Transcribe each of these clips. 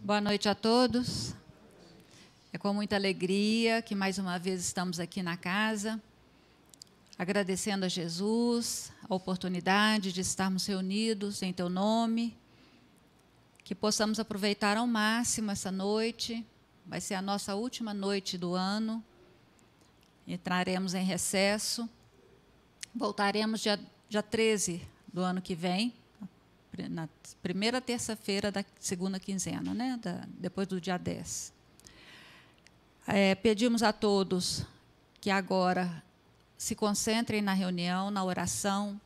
Boa noite a todos. É com muita alegria que mais uma vez estamos aqui na casa, agradecendo a Jesus a oportunidade de estarmos reunidos em Teu nome, que possamos aproveitar ao máximo essa noite. Vai ser a nossa última noite do ano. Entraremos em recesso. Voltaremos dia, dia 13 do ano que vem na primeira terça-feira da segunda quinzena, né? Da, depois do dia 10. É, pedimos a todos que agora se concentrem na reunião, na oração,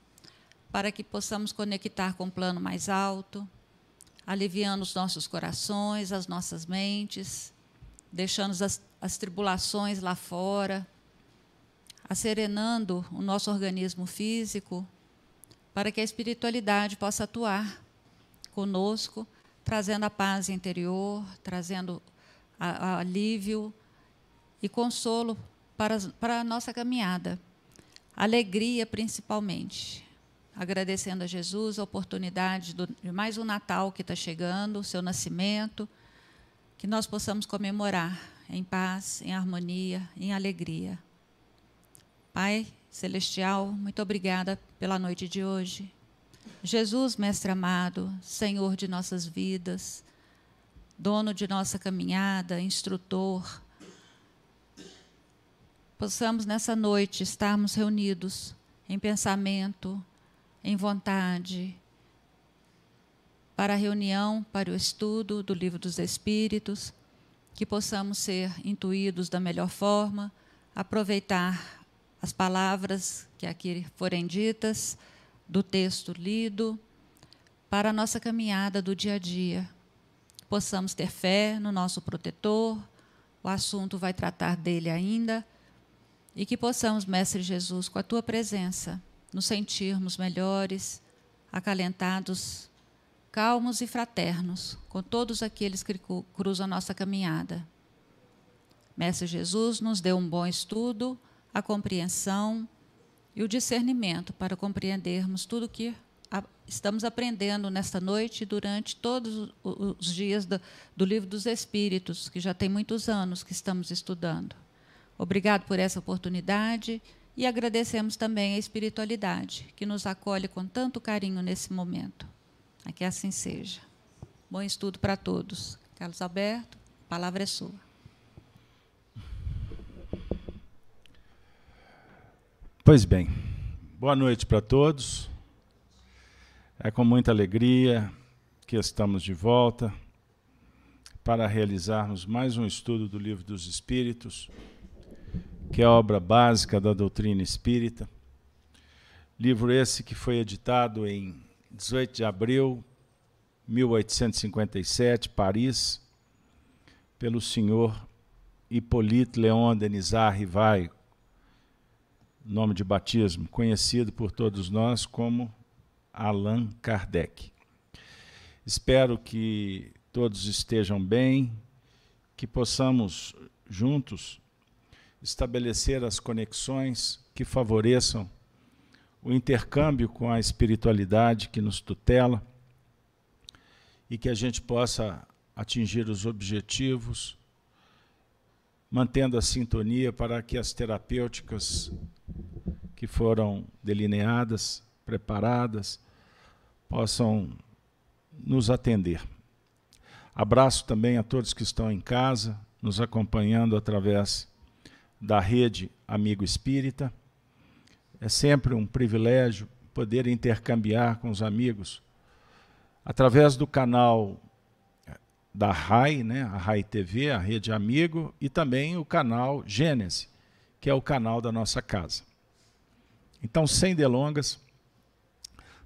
para que possamos conectar com o plano mais alto, aliviando os nossos corações, as nossas mentes, deixando as, as tribulações lá fora, acerenando o nosso organismo físico, para que a espiritualidade possa atuar conosco, trazendo a paz interior, trazendo a, a alívio e consolo para, para a nossa caminhada. Alegria, principalmente. Agradecendo a Jesus a oportunidade do, de mais um Natal que está chegando, o seu nascimento, que nós possamos comemorar em paz, em harmonia, em alegria. Pai, Celestial, muito obrigada pela noite de hoje. Jesus, Mestre amado, Senhor de nossas vidas, dono de nossa caminhada, instrutor, possamos nessa noite estarmos reunidos em pensamento, em vontade, para a reunião, para o estudo do Livro dos Espíritos, que possamos ser intuídos da melhor forma, aproveitar as palavras que aqui forem ditas, do texto lido, para a nossa caminhada do dia a dia. Possamos ter fé no nosso protetor, o assunto vai tratar dele ainda, e que possamos, Mestre Jesus, com a tua presença, nos sentirmos melhores, acalentados, calmos e fraternos com todos aqueles que cruzam a nossa caminhada. Mestre Jesus, nos dê um bom estudo a compreensão e o discernimento para compreendermos tudo o que estamos aprendendo nesta noite e durante todos os dias do, Livro dos Espíritos, que já tem muitos anos que estamos estudando. Obrigado por essa oportunidade e agradecemos também a espiritualidade que nos acolhe com tanto carinho nesse momento. Que assim seja. Bom estudo para todos. Carlos Alberto, a palavra é sua. Pois bem, boa noite para todos. É com muita alegria que estamos de volta para realizarmos mais um estudo do Livro dos Espíritos, que é a obra básica da doutrina espírita. Livro esse que foi editado em 18 de abril de 1857, Paris, pelo senhor Hippolyte Léon Denisard Rivaille, nome de batismo, conhecido por todos nós como Allan Kardec. Espero que todos estejam bem, que possamos juntos estabelecer as conexões que favoreçam o intercâmbio com a espiritualidade que nos tutela e que a gente possa atingir os objetivos, mantendo a sintonia para que as terapêuticas que foram delineadas, preparadas, possam nos atender. Abraço também a todos que estão em casa, nos acompanhando através da rede Amigo Espírita. É sempre um privilégio poder intercambiar com os amigos através do canal da RAI, né, a RAI TV, a Rede Amigo, e também o canal Gênese, que é o canal da nossa casa. Então, sem delongas,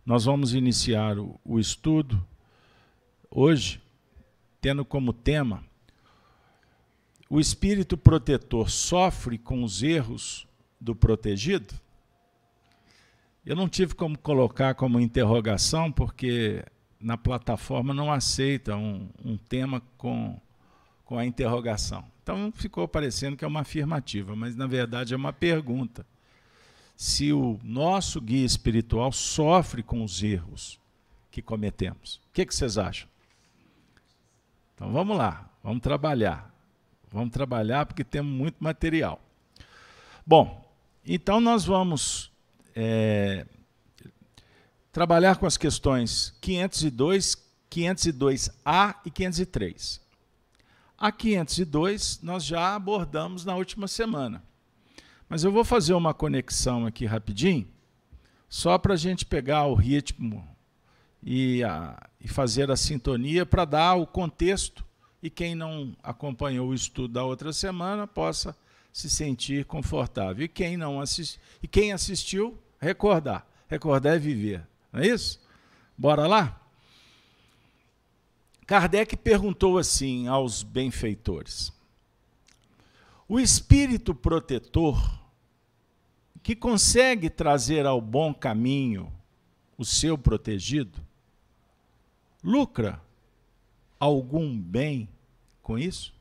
nós vamos iniciar o, o estudo hoje, tendo como tema o espírito protetor sofre com os erros do protegido? Eu não tive como colocar como interrogação, porque na plataforma não aceita um, um tema com, com a interrogação. Então ficou parecendo que é uma afirmativa, mas na verdade é uma pergunta se o nosso guia espiritual sofre com os erros que cometemos. O que, que vocês acham? Então vamos lá, vamos trabalhar. Vamos trabalhar porque temos muito material. Bom, então nós vamos é, trabalhar com as questões 502, 502A e 503. A 502 nós já abordamos na última semana. Mas eu vou fazer uma conexão aqui rapidinho, só para a gente pegar o ritmo e, a, e fazer a sintonia para dar o contexto e quem não acompanhou o estudo da outra semana possa se sentir confortável. E quem não assist, e quem assistiu, recordar. Recordar é viver. Não é isso? Bora lá? Kardec perguntou assim aos benfeitores: O espírito protetor que consegue trazer ao bom caminho o seu protegido, lucra algum bem com isso?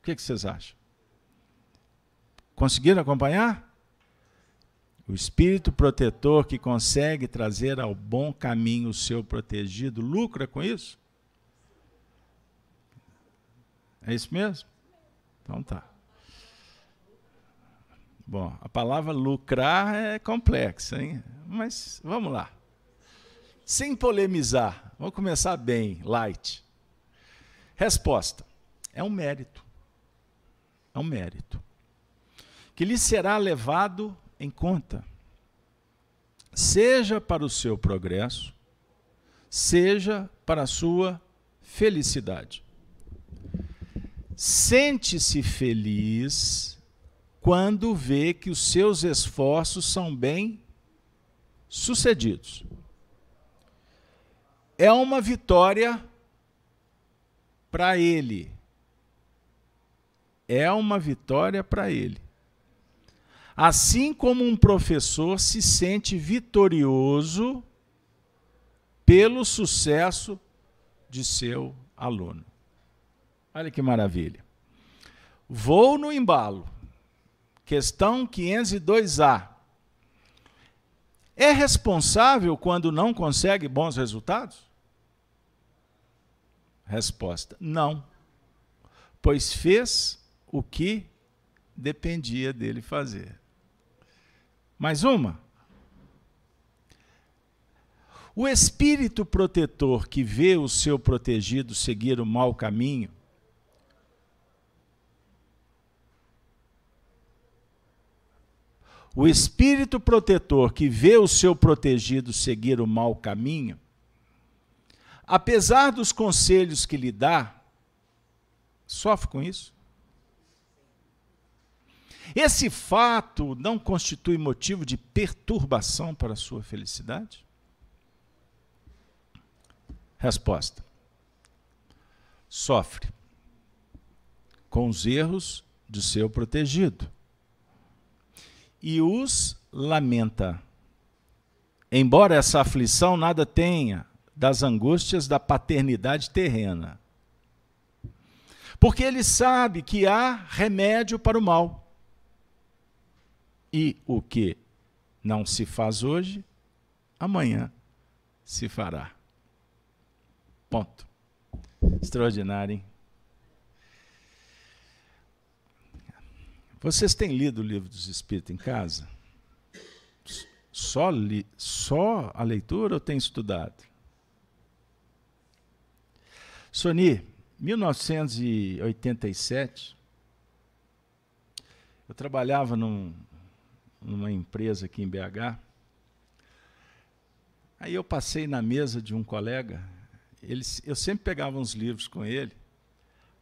O que, que vocês acham? Conseguiram acompanhar? O espírito protetor que consegue trazer ao bom caminho o seu protegido lucra com isso? É isso mesmo? Então tá. Bom, a palavra lucrar é complexa, hein? Mas vamos lá. Sem polemizar, vamos começar bem, light. Resposta: é um mérito. É um mérito. Que lhe será levado em conta, seja para o seu progresso, seja para a sua felicidade. Sente-se feliz quando vê que os seus esforços são bem sucedidos. É uma vitória para ele. É uma vitória para ele. Assim como um professor se sente vitorioso pelo sucesso de seu aluno. Olha que maravilha. Vou no embalo. Questão 502A. É responsável quando não consegue bons resultados? Resposta: não. Pois fez o que dependia dele fazer. Mais uma. O espírito protetor que vê o seu protegido seguir o mau caminho, o espírito protetor que vê o seu protegido seguir o mau caminho, apesar dos conselhos que lhe dá, sofre com isso? Esse fato não constitui motivo de perturbação para a sua felicidade? Resposta: sofre com os erros de seu protegido e os lamenta. Embora essa aflição nada tenha das angústias da paternidade terrena. Porque ele sabe que há remédio para o mal. E o que não se faz hoje, amanhã se fará. Ponto. Extraordinário, hein? Vocês têm lido o livro dos Espíritos em casa? Só, li, só a leitura ou tem estudado? Soni, 1987, eu trabalhava num, numa empresa aqui em BH. Aí eu passei na mesa de um colega, ele, eu sempre pegava uns livros com ele.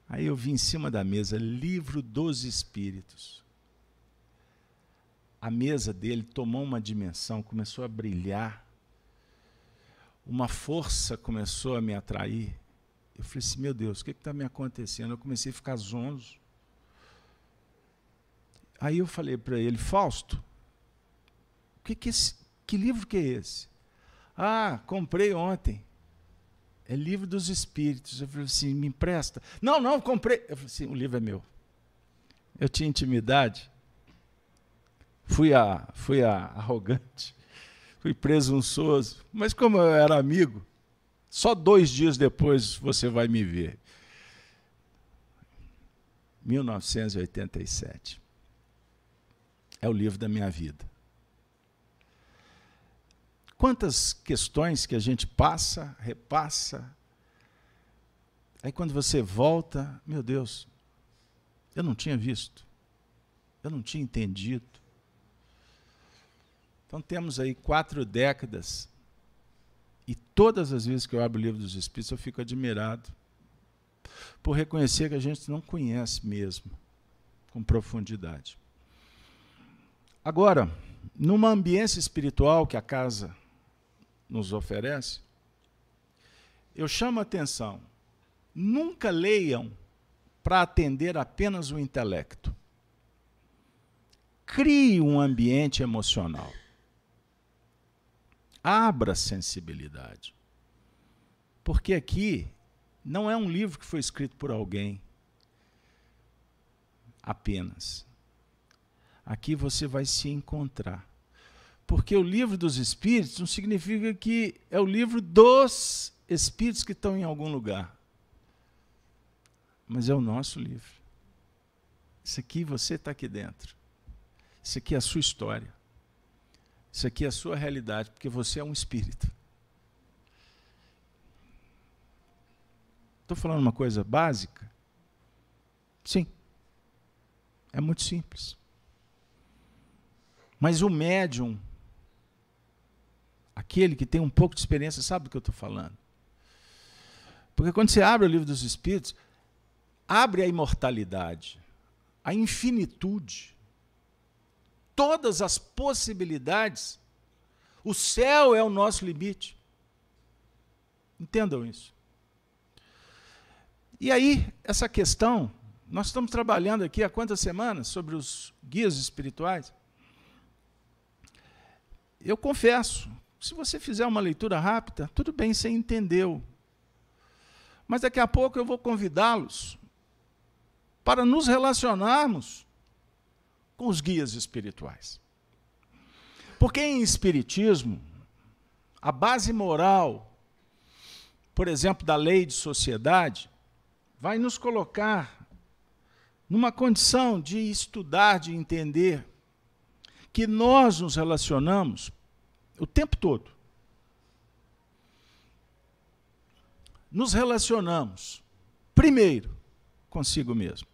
Aí eu vi em cima da mesa Livro dos Espíritos. A mesa dele tomou uma dimensão, começou a brilhar. Uma força começou a me atrair. Eu falei assim: meu Deus, o que está me acontecendo? Eu comecei a ficar zonzo. Aí eu falei para ele, Fausto, que, que, esse, que livro que é esse? Ah, comprei ontem. É livro dos espíritos. Eu falei assim, me empresta. Não, não, comprei. Eu falei assim, o livro é meu. Eu tinha intimidade. Fui, a, fui a, arrogante. Fui presunçoso. Mas como eu era amigo, Só dois dias depois você vai me ver. 1987. É o livro da minha vida. Quantas questões que a gente passa, repassa. Aí quando você volta, meu Deus, eu não tinha visto. Eu não tinha entendido. Então temos aí quatro décadas. E todas as vezes que eu abro o livro dos Espíritos, eu fico admirado por reconhecer que a gente não conhece mesmo com profundidade. Agora, numa ambiência espiritual que a casa nos oferece, eu chamo a atenção. Nunca leiam para atender apenas o intelecto. Crie um ambiente emocional. Abra sensibilidade. Porque aqui não é um livro que foi escrito por alguém apenas. Aqui você vai se encontrar. Porque o livro dos espíritos não significa que é o livro dos espíritos que estão em algum lugar. Mas é o nosso livro. Isso aqui você está aqui dentro. Isso aqui é a sua história. Isso aqui é a sua realidade, porque você é um espírito. Estou falando uma coisa básica? Sim. É muito simples. Mas o médium, aquele que tem um pouco de experiência, sabe do que eu estou falando. Porque quando você abre o livro dos Espíritos, abre a imortalidade, a infinitude, todas as possibilidades. O céu é o nosso limite. Entendam isso. E aí, essa questão, nós estamos trabalhando aqui há quantas semanas sobre os guias espirituais? Eu confesso, se você fizer uma leitura rápida, tudo bem, você entendeu. Mas daqui a pouco eu vou convidá-los para nos relacionarmos com os guias espirituais. Porque em Espiritismo, a base moral, por exemplo, da lei de sociedade, vai nos colocar numa condição de estudar, de entender que nós nos relacionamos o tempo todo. Nos relacionamos, primeiro, consigo mesmo,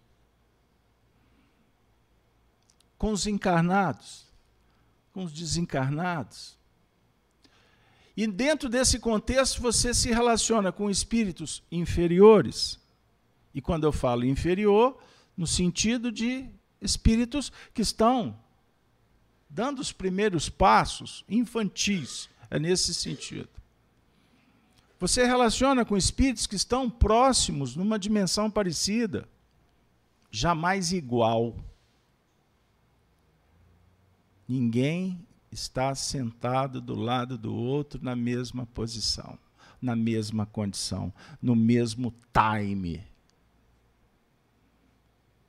com os encarnados, com os desencarnados. E dentro desse contexto, você se relaciona com espíritos inferiores e quando eu falo inferior, no sentido de espíritos que estão dando os primeiros passos infantis, é nesse sentido. Você relaciona com espíritos que estão próximos, numa dimensão parecida, jamais igual. Ninguém está sentado do lado do outro na mesma posição, na mesma condição, no mesmo time.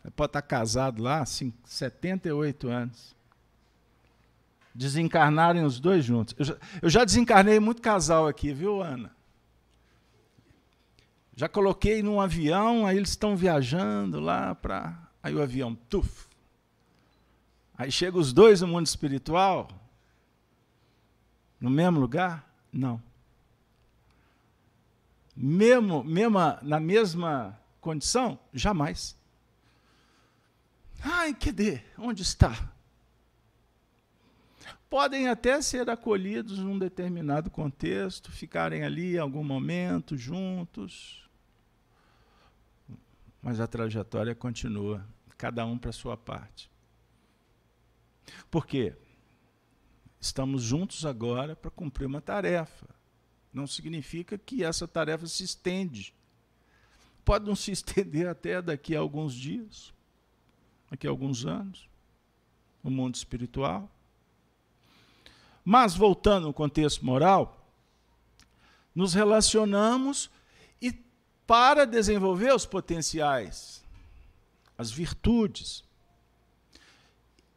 Você pode estar casado lá, assim, 78 anos. Desencarnarem os dois juntos. Eu já, eu já desencarnei muito casal aqui, viu, Ana? Já coloquei num avião, aí eles estão viajando lá para. Aí o avião, tuf. Aí chegam os dois no mundo espiritual. No mesmo lugar? Não. Mesmo, mesma, na mesma condição? Jamais. Ai, cadê? Onde está? Podem até ser acolhidos num determinado contexto, ficarem ali em algum momento juntos, mas a trajetória continua, cada um para sua parte. Por quê? Estamos juntos agora para cumprir uma tarefa. Não significa que essa tarefa se estende. Pode não se estender até daqui a alguns dias daqui a alguns anos, no mundo espiritual. Mas, voltando ao contexto moral, nos relacionamos e para desenvolver os potenciais, as virtudes.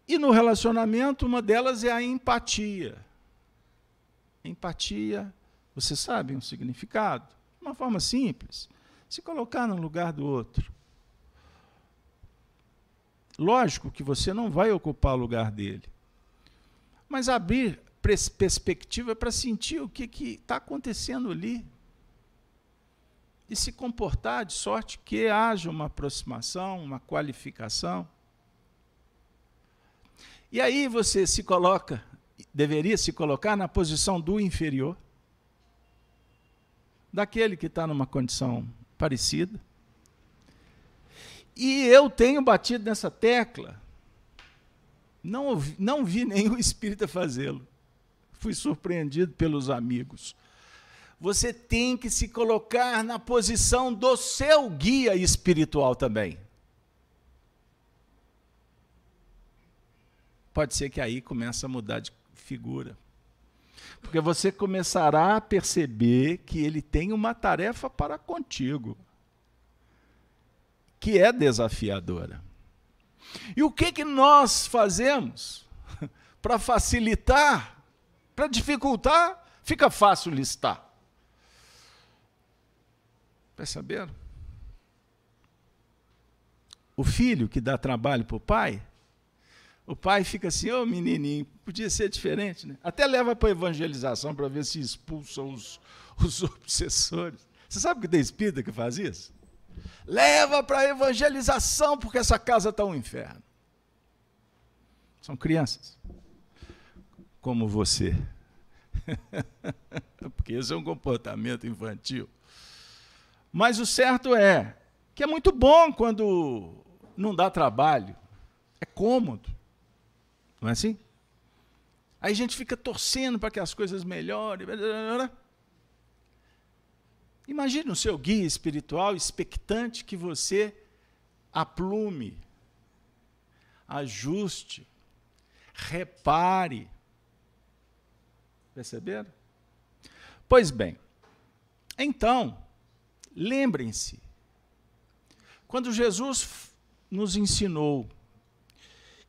E no relacionamento, uma delas é a empatia. Empatia Você sabe um significado? Uma forma simples. Se colocar no lugar do outro. Lógico que você não vai ocupar o lugar dele. Mas abrir perspectiva para sentir o que está acontecendo ali. E se comportar de sorte que haja uma aproximação, uma qualificação. E aí você se coloca, deveria se colocar na posição do inferior, daquele que está numa condição parecida. E eu tenho batido nessa tecla. Não, não vi nenhum espírita fazê-lo. Fui surpreendido pelos amigos. Você tem que se colocar na posição do seu guia espiritual também. Pode ser que aí comece a mudar de figura. Porque você começará a perceber que ele tem uma tarefa para contigo que é desafiadora. E o que, que nós fazemos para facilitar, para dificultar? Fica fácil listar. Perceberam? O filho que dá trabalho para o pai, o pai fica assim, ô oh, menininho, podia ser diferente, né? Até leva para a evangelização para ver se expulsa os, os obsessores. Você sabe que tem espírita que faz isso? Leva para a evangelização, porque essa casa está um inferno. São crianças. Como você. porque esse é um comportamento infantil. Mas o certo é que é muito bom quando não dá trabalho. É cômodo. Não é assim? Aí a gente fica torcendo para que as coisas melhorem. Imagine o seu guia espiritual expectante que você aplume, ajuste, repare. Perceberam? Pois bem, então, lembrem-se, quando Jesus nos ensinou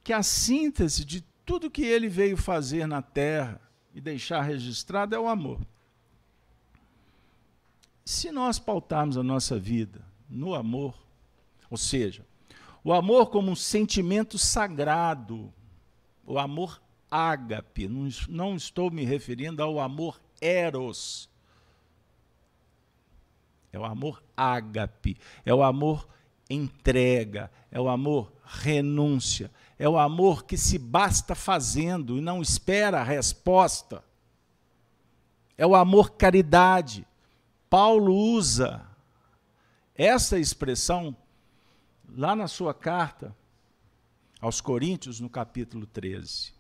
que a síntese de tudo que ele veio fazer na terra e deixar registrado é o amor. Se nós pautarmos a nossa vida no amor, ou seja, o amor como um sentimento sagrado, o amor ágape, não, não estou me referindo ao amor eros, é o amor ágape, é o amor entrega, é o amor renúncia, é o amor que se basta fazendo e não espera a resposta. É o amor caridade, Paulo usa essa expressão lá na sua carta aos Coríntios, no capítulo 13.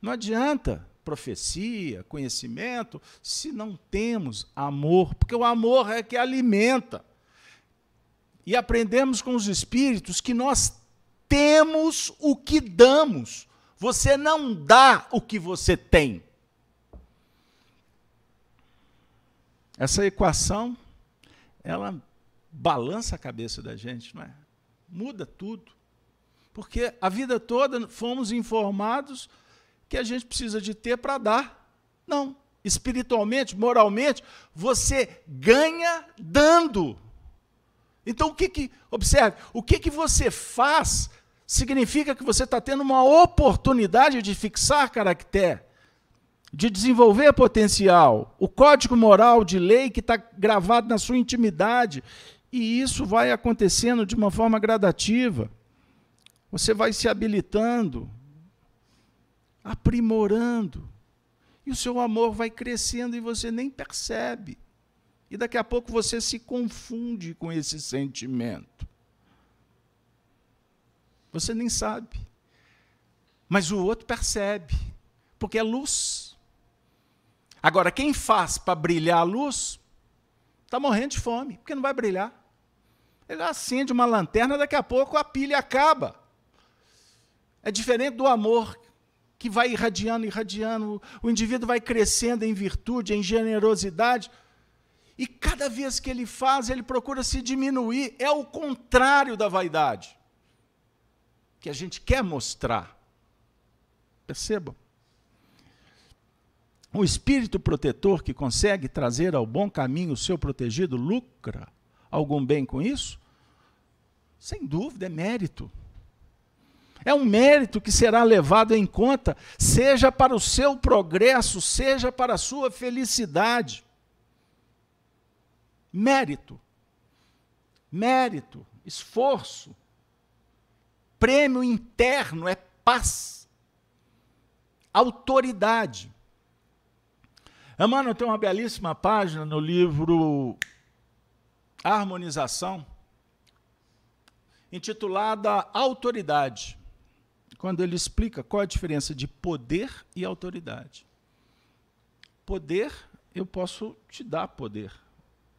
Não adianta profecia, conhecimento, se não temos amor, porque o amor é que alimenta. E aprendemos com os Espíritos que nós temos o que damos. Você não dá o que você tem. Essa equação, ela balança a cabeça da gente, não é? Muda tudo. Porque a vida toda fomos informados que a gente precisa de ter para dar. Não. Espiritualmente, moralmente, você ganha dando. Então, o que que, observe, o que que você faz significa que você está tendo uma oportunidade de fixar caractere de desenvolver potencial, o código moral de lei que está gravado na sua intimidade. E isso vai acontecendo de uma forma gradativa. Você vai se habilitando, aprimorando. E o seu amor vai crescendo e você nem percebe. E daqui a pouco você se confunde com esse sentimento. Você nem sabe. Mas o outro percebe, porque é luz. Agora, quem faz para brilhar a luz, está morrendo de fome, porque não vai brilhar. Ele acende uma lanterna, daqui a pouco a pilha acaba. É diferente do amor, que vai irradiando, irradiando, o indivíduo vai crescendo em virtude, em generosidade, e cada vez que ele faz, ele procura se diminuir. É o contrário da vaidade, que a gente quer mostrar. Percebam? Um espírito protetor que consegue trazer ao bom caminho o seu protegido lucra algum bem com isso? Sem dúvida, é mérito. É um mérito que será levado em conta, seja para o seu progresso, seja para a sua felicidade. Mérito. Mérito, esforço. Prêmio interno é paz. Autoridade. Emmanuel tem uma belíssima página no livro Harmonização, intitulada Autoridade, quando ele explica qual a diferença de poder e autoridade. Poder, eu posso te dar poder,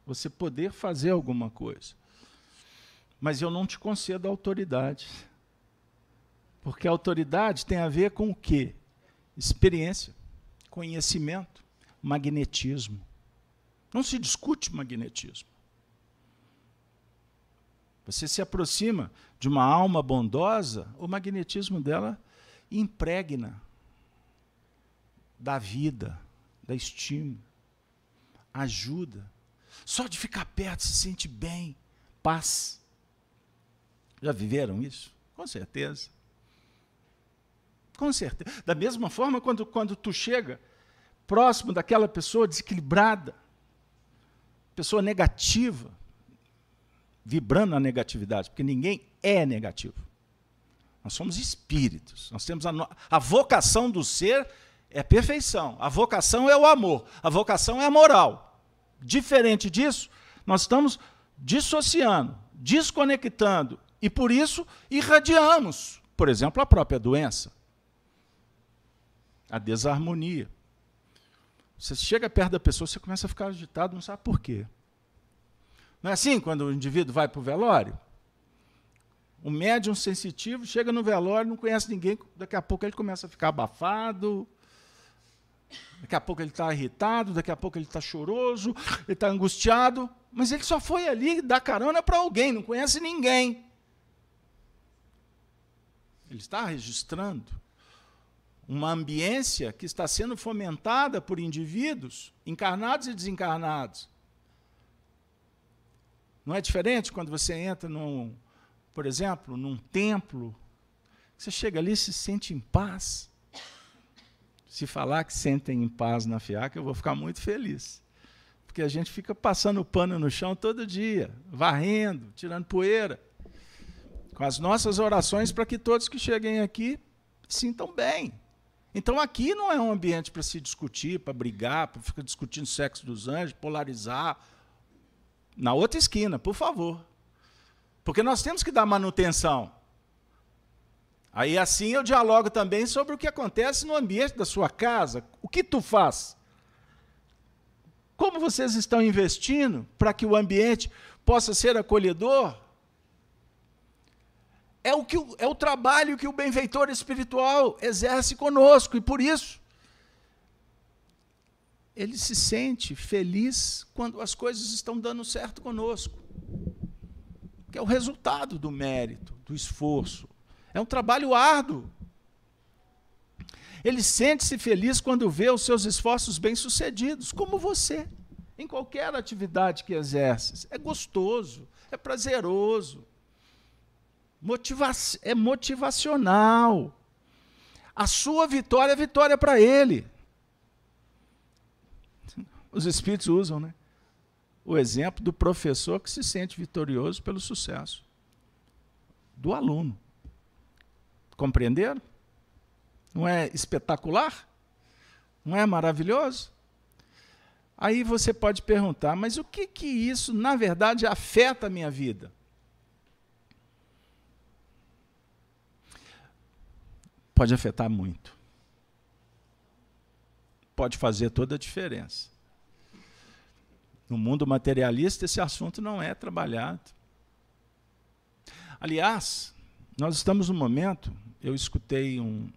você poder fazer alguma coisa, mas eu não te concedo autoridade. Porque autoridade tem a ver com o quê? Experiência, conhecimento magnetismo. Não se discute magnetismo. Você se aproxima de uma alma bondosa, o magnetismo dela impregna da vida, da estímulo, ajuda. Só de ficar perto se sente bem, paz. Já viveram isso? Com certeza. Com certeza. Da mesma forma, quando, quando tu chega próximo daquela pessoa desequilibrada, pessoa negativa, vibrando na negatividade, porque ninguém é negativo. Nós somos espíritos. Nós temos a, a vocação do ser é perfeição. A vocação é o amor. A vocação é a moral. Diferente disso, nós estamos dissociando, desconectando e por isso irradiamos, por exemplo, a própria doença, a desarmonia. Você chega perto da pessoa, você começa a ficar agitado, não sabe por quê. Não é assim quando o indivíduo vai para o velório? O médium sensitivo chega no velório, não conhece ninguém, daqui a pouco ele começa a ficar abafado, daqui a pouco ele está irritado, daqui a pouco ele está choroso, ele está angustiado, mas ele só foi ali dar carona para alguém, não conhece ninguém. Ele está registrando uma ambiência que está sendo fomentada por indivíduos encarnados e desencarnados. Não é diferente quando você entra num, por exemplo, num templo, você chega ali e se sente em paz. Se falar que sentem em paz na fiaca, eu vou ficar muito feliz. Porque a gente fica passando pano no chão todo dia, varrendo, tirando poeira, com as nossas orações para que todos que cheguem aqui sintam bem. Então aqui não é um ambiente para se discutir, para brigar, para ficar discutindo sexo dos anjos, polarizar. Na outra esquina, por favor. Porque nós temos que dar manutenção. Aí assim eu dialogo também sobre o que acontece no ambiente da sua casa. O que tu faz? Como vocês estão investindo para que o ambiente possa ser acolhedor? é o, que, é o trabalho que o benfeitor espiritual exerce conosco, e por isso ele se sente feliz quando as coisas estão dando certo conosco. Que é o resultado do mérito, do esforço. É um trabalho árduo. Ele sente-se feliz quando vê os seus esforços bem-sucedidos, como você, em qualquer atividade que exerce. É gostoso, é prazeroso. Motiva é motivacional. A sua vitória é vitória para ele. Os espíritos usam, né? O exemplo do professor que se sente vitorioso pelo sucesso do aluno. Compreenderam? Não é espetacular? Não é maravilhoso? Aí você pode perguntar, mas o que que isso, na verdade, afeta a minha vida? pode afetar muito. Pode fazer toda a diferença. No mundo materialista, esse assunto não é trabalhado. Aliás, nós estamos no momento, eu escutei um,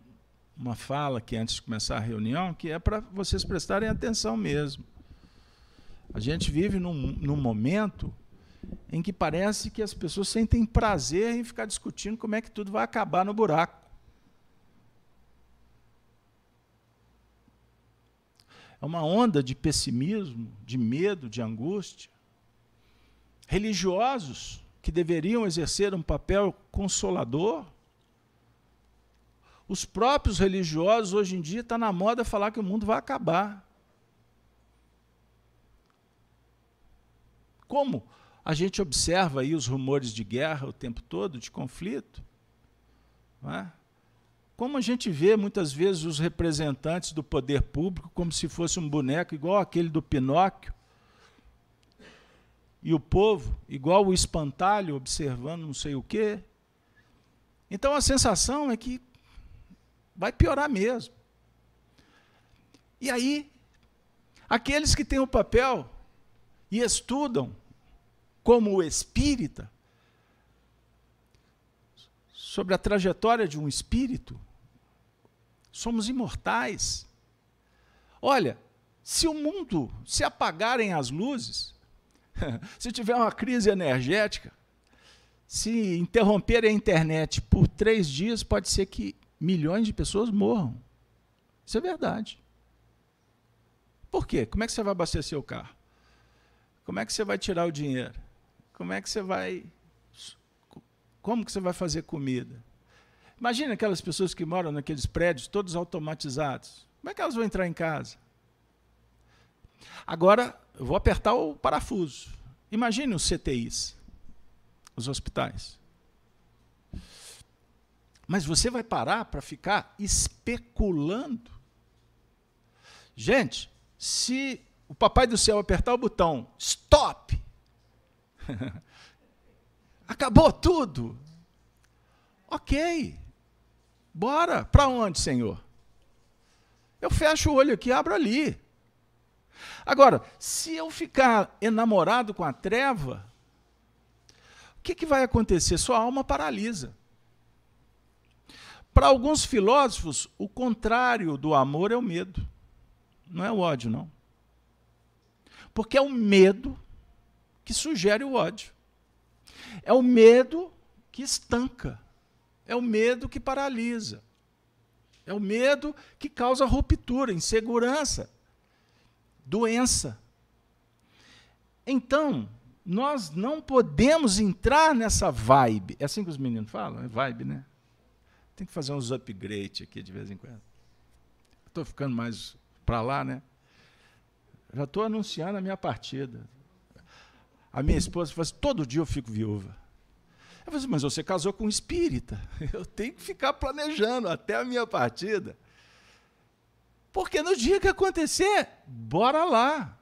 uma fala aqui antes de começar a reunião, que é para vocês prestarem atenção mesmo. A gente vive num, num momento em que parece que as pessoas sentem prazer em ficar discutindo como é que tudo vai acabar no buraco. É uma onda de pessimismo, de medo, de angústia. Religiosos que deveriam exercer um papel consolador. Os próprios religiosos, hoje em dia, está na moda falar que o mundo vai acabar. Como a gente observa aí os rumores de guerra o tempo todo, de conflito, é? Como a gente vê muitas vezes os representantes do poder público como se fosse um boneco igual aquele do Pinóquio, e o povo igual o espantalho observando não sei o quê. Então a sensação é que vai piorar mesmo. E aí, aqueles que têm o papel e estudam como o espírita, sobre a trajetória de um espírito, somos imortais. Olha, se o mundo, se apagarem as luzes, se tiver uma crise energética, se interromper a internet por três dias, pode ser que milhões de pessoas morram. Isso é verdade. Por quê? Como é que você vai abastecer o carro? Como é que você vai tirar o dinheiro? Como é que você vai. Como que você vai fazer comida? Imagina aquelas pessoas que moram naqueles prédios todos automatizados. Como é que elas vão entrar em casa? Agora, eu vou apertar o parafuso. Imagine os CTIs, os hospitais. Mas você vai parar para ficar especulando? Gente, se o papai do céu apertar o botão stop, Acabou tudo. Ok. Bora. Para onde, Senhor? Eu fecho o olho aqui, abro ali. Agora, se eu ficar enamorado com a treva, o que, que vai acontecer? Sua alma paralisa. Para alguns filósofos, o contrário do amor é o medo. Não é o ódio, não. Porque é o medo que sugere o ódio. É o medo que estanca. É o medo que paralisa. É o medo que causa ruptura, insegurança, doença. Então, nós não podemos entrar nessa vibe. É assim que os meninos falam? É vibe, né? Tem que fazer uns upgrades aqui de vez em quando. Estou ficando mais para lá, né? Já estou anunciando a minha partida. A minha esposa falou assim: todo dia eu fico viúva. Eu falei assim, mas você casou com um espírita. Eu tenho que ficar planejando até a minha partida. Porque no dia que acontecer, bora lá.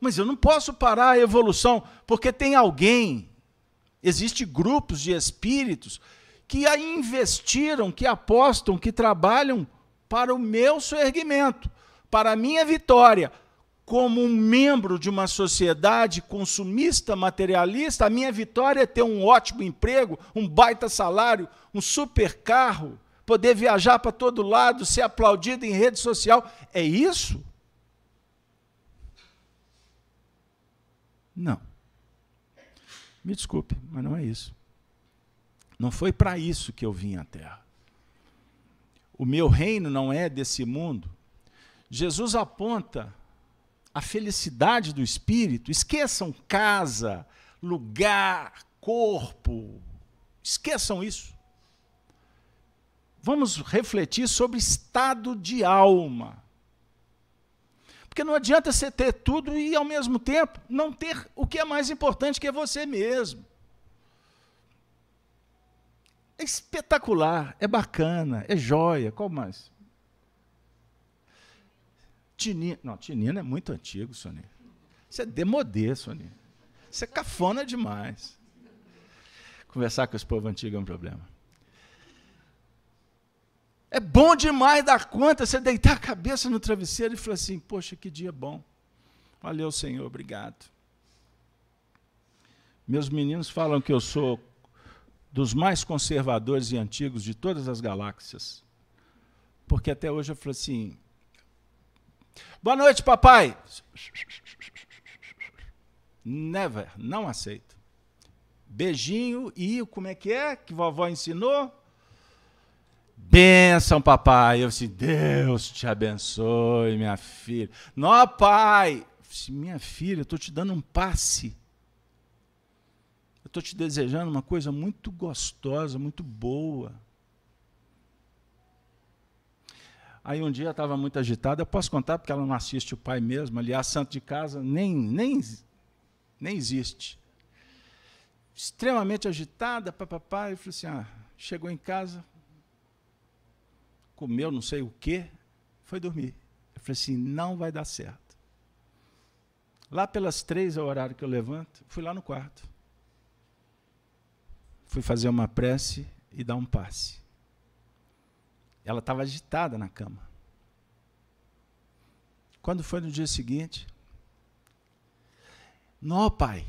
Mas eu não posso parar a evolução, porque tem alguém, existe grupos de espíritos que a investiram, que apostam, que trabalham para o meu soerguimento, para a minha vitória, como um membro de uma sociedade consumista, materialista, a minha vitória é ter um ótimo emprego, um baita salário, um super carro, poder viajar para todo lado, ser aplaudido em rede social. É isso? Não. Me desculpe, mas não é isso. Não foi para isso que eu vim à Terra. O meu reino não é desse mundo. Jesus aponta a felicidade do espírito, esqueçam casa, lugar, corpo, esqueçam isso. Vamos refletir sobre estado de alma. Porque não adianta você ter tudo e, ao mesmo tempo, não ter o que é mais importante, que é você mesmo. É espetacular, é bacana, é joia. Qual mais? Tinino. Não, Tinino é muito antigo, Sonia. Isso é demodê, Sonia. Isso é cafona demais. Conversar com esse povo antigo é um problema. É bom demais dar conta, você deitar a cabeça no travesseiro e falar assim: Poxa, que dia bom. Valeu, Senhor, obrigado. Meus meninos falam que eu sou dos mais conservadores e antigos de todas as galáxias. Porque até hoje eu falo assim: Boa noite, papai. Never, não aceito. Beijinho e como é que é que vovó ensinou? Benção, papai. Eu disse, Deus te abençoe, minha filha. Não, pai. Disse, minha filha, eu estou te dando um passe. Eu estou te desejando uma coisa muito gostosa, muito boa. Aí um dia estava muito agitada, eu posso contar porque ela não assiste o pai mesmo, aliás, santo de casa nem, nem, nem existe. Extremamente agitada, papapá, eu falei assim, ah, chegou em casa, comeu não sei o quê, foi dormir. Eu falei assim, não vai dar certo. Lá pelas três é o horário que eu levanto, fui lá no quarto. Fui fazer uma prece e dar um passe. Ela estava agitada na cama. Quando foi no dia seguinte, não, pai.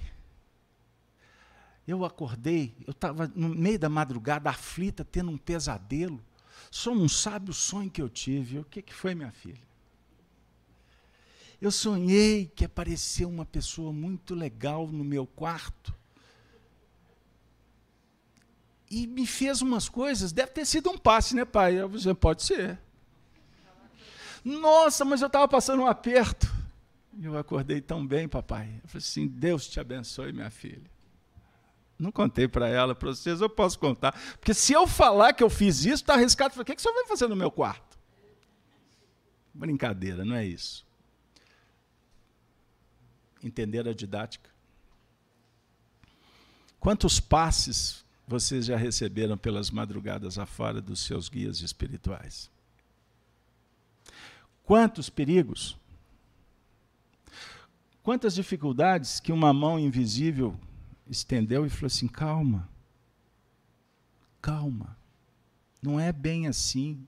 Eu acordei, eu estava no meio da madrugada, aflita, tendo um pesadelo. Só não sabe o sonho que eu tive. O que, que foi, minha filha? Eu sonhei que apareceu uma pessoa muito legal no meu quarto e me fez umas coisas. Deve ter sido um passe, né, pai? Eu disse, pode ser. Nossa, mas eu estava passando um aperto. Eu acordei tão bem, papai. Eu falei assim: Deus te abençoe, minha filha. Não contei para ela, para vocês, eu posso contar. Porque se eu falar que eu fiz isso, está arriscado. o que, que senhor vai fazer no meu quarto? Brincadeira, não é isso. Entender a didática. Quantos passes vocês já receberam pelas madrugadas afora dos seus guias espirituais? Quantos perigos? Quantas dificuldades que uma mão invisível estendeu e falou assim: calma, calma, não é bem assim.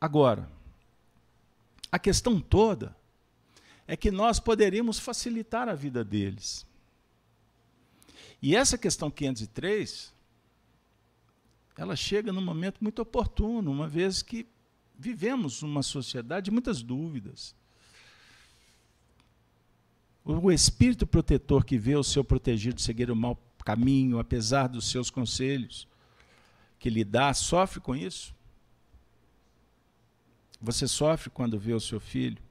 Agora, a questão toda é que nós poderíamos facilitar a vida deles. E essa questão 503, ela chega num momento muito oportuno, uma vez que vivemos numa sociedade de muitas dúvidas. O espírito protetor que vê o seu protegido seguir o mau caminho, apesar dos seus conselhos que lhe dá, sofre com isso? Você sofre quando vê o seu filho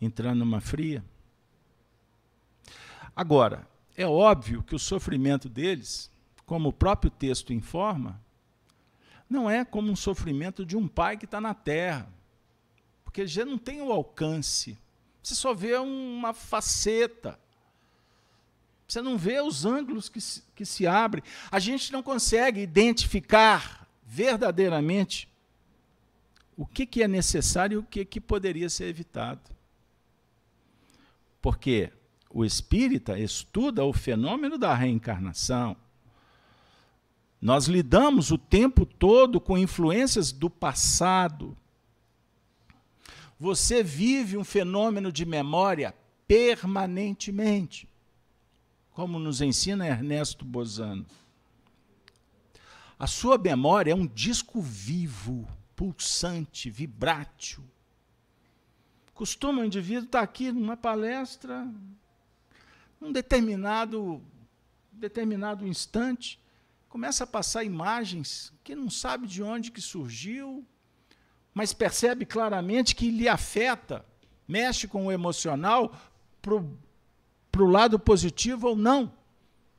entrando numa fria? Agora, é óbvio que o sofrimento deles, como o próprio texto informa, não é como um sofrimento de um pai que está na terra, porque já não tem o alcance. Você só vê uma faceta. Você não vê os ângulos que se, que se abrem. A gente não consegue identificar verdadeiramente o que, que é necessário e o que, que poderia ser evitado. Porque o espírita estuda o fenômeno da reencarnação. Nós lidamos o tempo todo com influências do passado. Você vive um fenômeno de memória permanentemente, como nos ensina Ernesto Bozano. A sua memória é um disco vivo, pulsante, vibrátil. Costuma o indivíduo estar aqui numa palestra, um determinado, determinado instante, começa a passar imagens que não sabe de onde que surgiu, mas percebe claramente que lhe afeta, mexe com o emocional para o lado positivo ou não.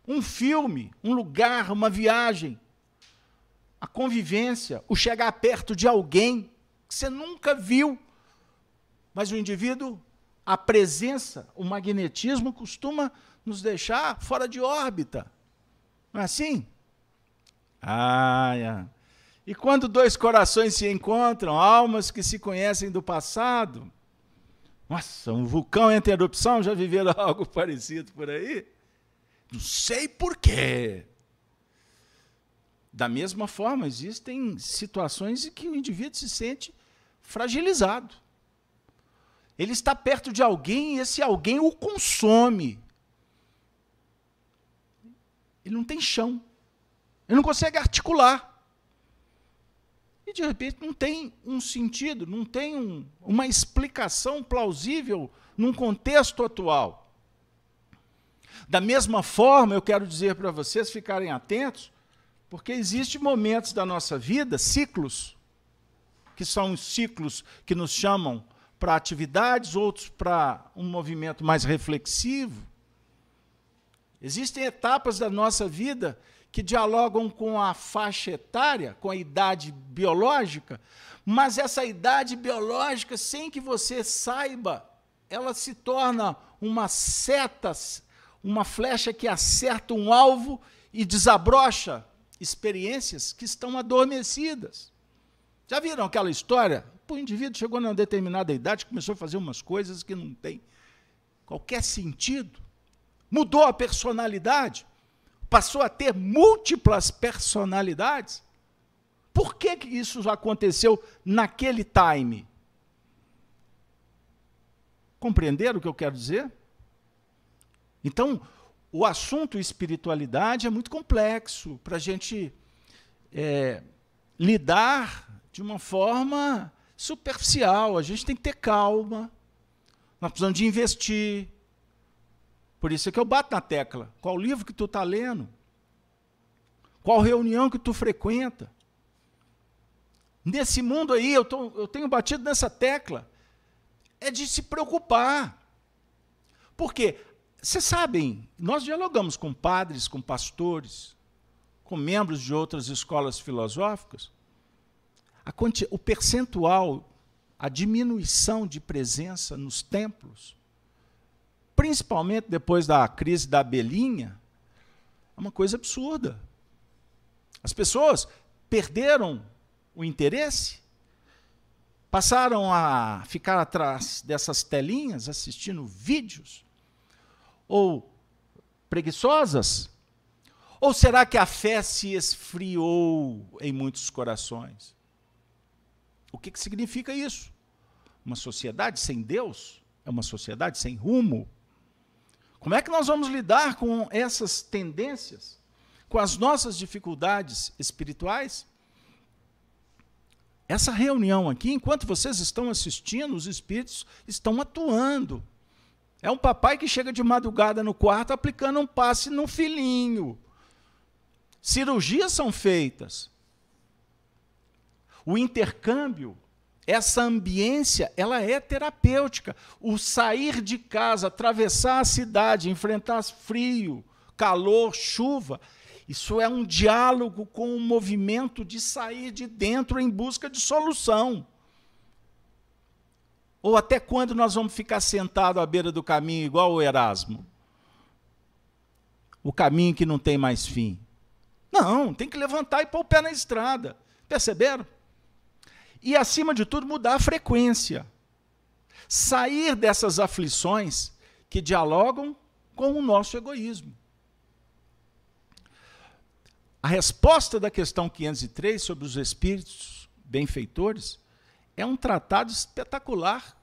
Um filme, um lugar, uma viagem, a convivência, o chegar perto de alguém que você nunca viu, mas o indivíduo a presença, o magnetismo costuma nos deixar fora de órbita. Não é assim? Ah. E quando dois corações se encontram, almas que se conhecem do passado, nossa, um vulcão entra em erupção, já viveram algo parecido por aí? Não sei porquê. Da mesma forma, existem situações em que o indivíduo se sente fragilizado. Ele está perto de alguém e esse alguém o consome. Ele não tem chão. Ele não consegue articular. E de repente não tem um sentido, não tem um, uma explicação plausível num contexto atual. Da mesma forma, eu quero dizer para vocês ficarem atentos, Porque existem momentos da nossa vida, ciclos, que são os ciclos que nos chamam para atividades, outros para um movimento mais reflexivo. Existem etapas da nossa vida que dialogam com a faixa etária, com a idade biológica, mas essa idade biológica, sem que você saiba, ela se torna uma seta, uma flecha que acerta um alvo e desabrocha experiências que estão adormecidas. Já viram aquela história? O indivíduo chegou numa determinada idade, começou a fazer umas coisas que não tem qualquer sentido. Mudou a personalidade, passou a ter múltiplas personalidades. Por que, que isso aconteceu naquele time? Compreenderam o que eu quero dizer? Então, o assunto espiritualidade é muito complexo para a gente é, lidar de uma forma superficial. A gente tem que ter calma. Nós precisamos de investir. Por isso é que eu bato na tecla. Qual livro que tu está lendo? Qual reunião que tu frequenta? Nesse mundo aí, eu, tô, eu tenho batido nessa tecla. É de se preocupar. Porque, vocês sabem, nós dialogamos com padres, com pastores, com membros de outras escolas filosóficas. O percentual, a diminuição de presença nos templos, principalmente depois da crise da abelhinha, é uma coisa absurda. As pessoas perderam o interesse, passaram a ficar atrás dessas telinhas assistindo vídeos, ou preguiçosas? Ou será que a fé se esfriou em muitos corações? O que, que significa isso? Uma sociedade sem Deus é uma sociedade sem rumo. Como é que nós vamos lidar com essas tendências, com as nossas dificuldades espirituais? Essa reunião aqui, enquanto vocês estão assistindo, os espíritos estão atuando. É um papai que chega de madrugada no quarto aplicando um passe no filhinho. Cirurgias são feitas. O intercâmbio, essa ambiência, ela é terapêutica. O sair de casa, atravessar a cidade, enfrentar frio, calor, chuva, isso é um diálogo com o movimento de sair de dentro em busca de solução. Ou até quando nós vamos ficar sentados à beira do caminho, igual o Erasmo? O caminho que não tem mais fim. Não, tem que levantar e pôr o pé na estrada. Perceberam? E, acima de tudo, mudar a frequência. Sair dessas aflições que dialogam com o nosso egoísmo. A resposta da questão 503 sobre os espíritos benfeitores é um tratado espetacular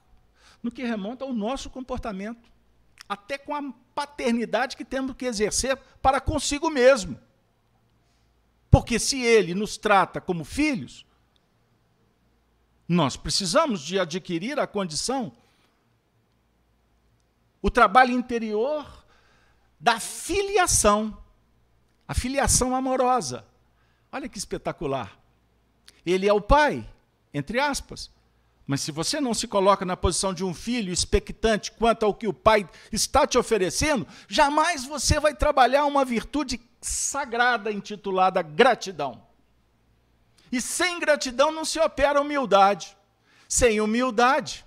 no que remonta ao nosso comportamento, até com a paternidade que temos que exercer para consigo mesmo. Porque se ele nos trata como filhos, nós precisamos de adquirir a condição, o trabalho interior da filiação a filiação amorosa. Olha que espetacular. Ele é o pai, entre aspas. Mas se você não se coloca na posição de um filho expectante quanto ao que o pai está te oferecendo, jamais você vai trabalhar uma virtude sagrada intitulada gratidão. E sem gratidão não se opera humildade. Sem humildade,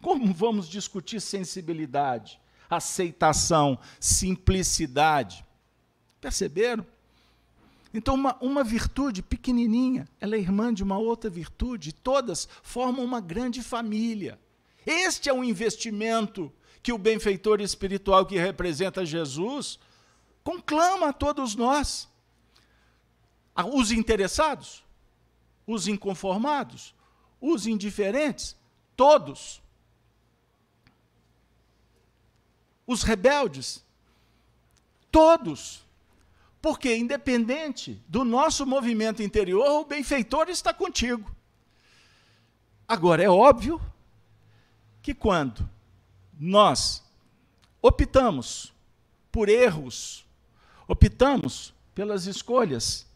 como vamos discutir sensibilidade, aceitação, simplicidade? Perceberam? Então, uma, uma virtude pequenininha, ela é irmã de uma outra virtude, todas formam uma grande família. Este é o investimento que o benfeitor espiritual que representa Jesus conclama a todos nós. Os interessados, os inconformados, os indiferentes, todos. Os rebeldes, todos. Porque, independente do nosso movimento interior, o benfeitor está contigo. Agora, é óbvio que quando nós optamos por erros, optamos pelas escolhas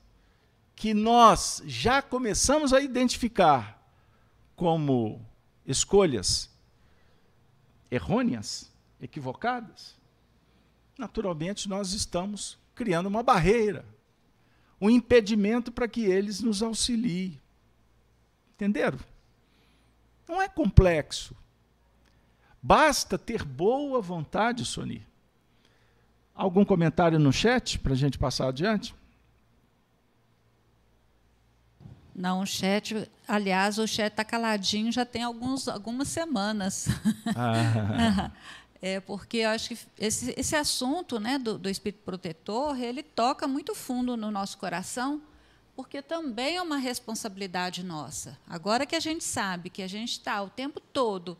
que nós já começamos a identificar como escolhas errôneas, equivocadas, naturalmente nós estamos criando uma barreira, um impedimento para que eles nos auxiliem. Entenderam? Não é complexo. Basta ter boa vontade, Sony. Algum comentário no chat para a gente passar adiante? Não, o chat, aliás, o chat está caladinho já tem alguns, algumas semanas. Ah. é porque eu acho que esse, esse assunto né, do, do espírito protetor, ele toca muito fundo no nosso coração, porque também é uma responsabilidade nossa. Agora que a gente sabe que a gente está o tempo todo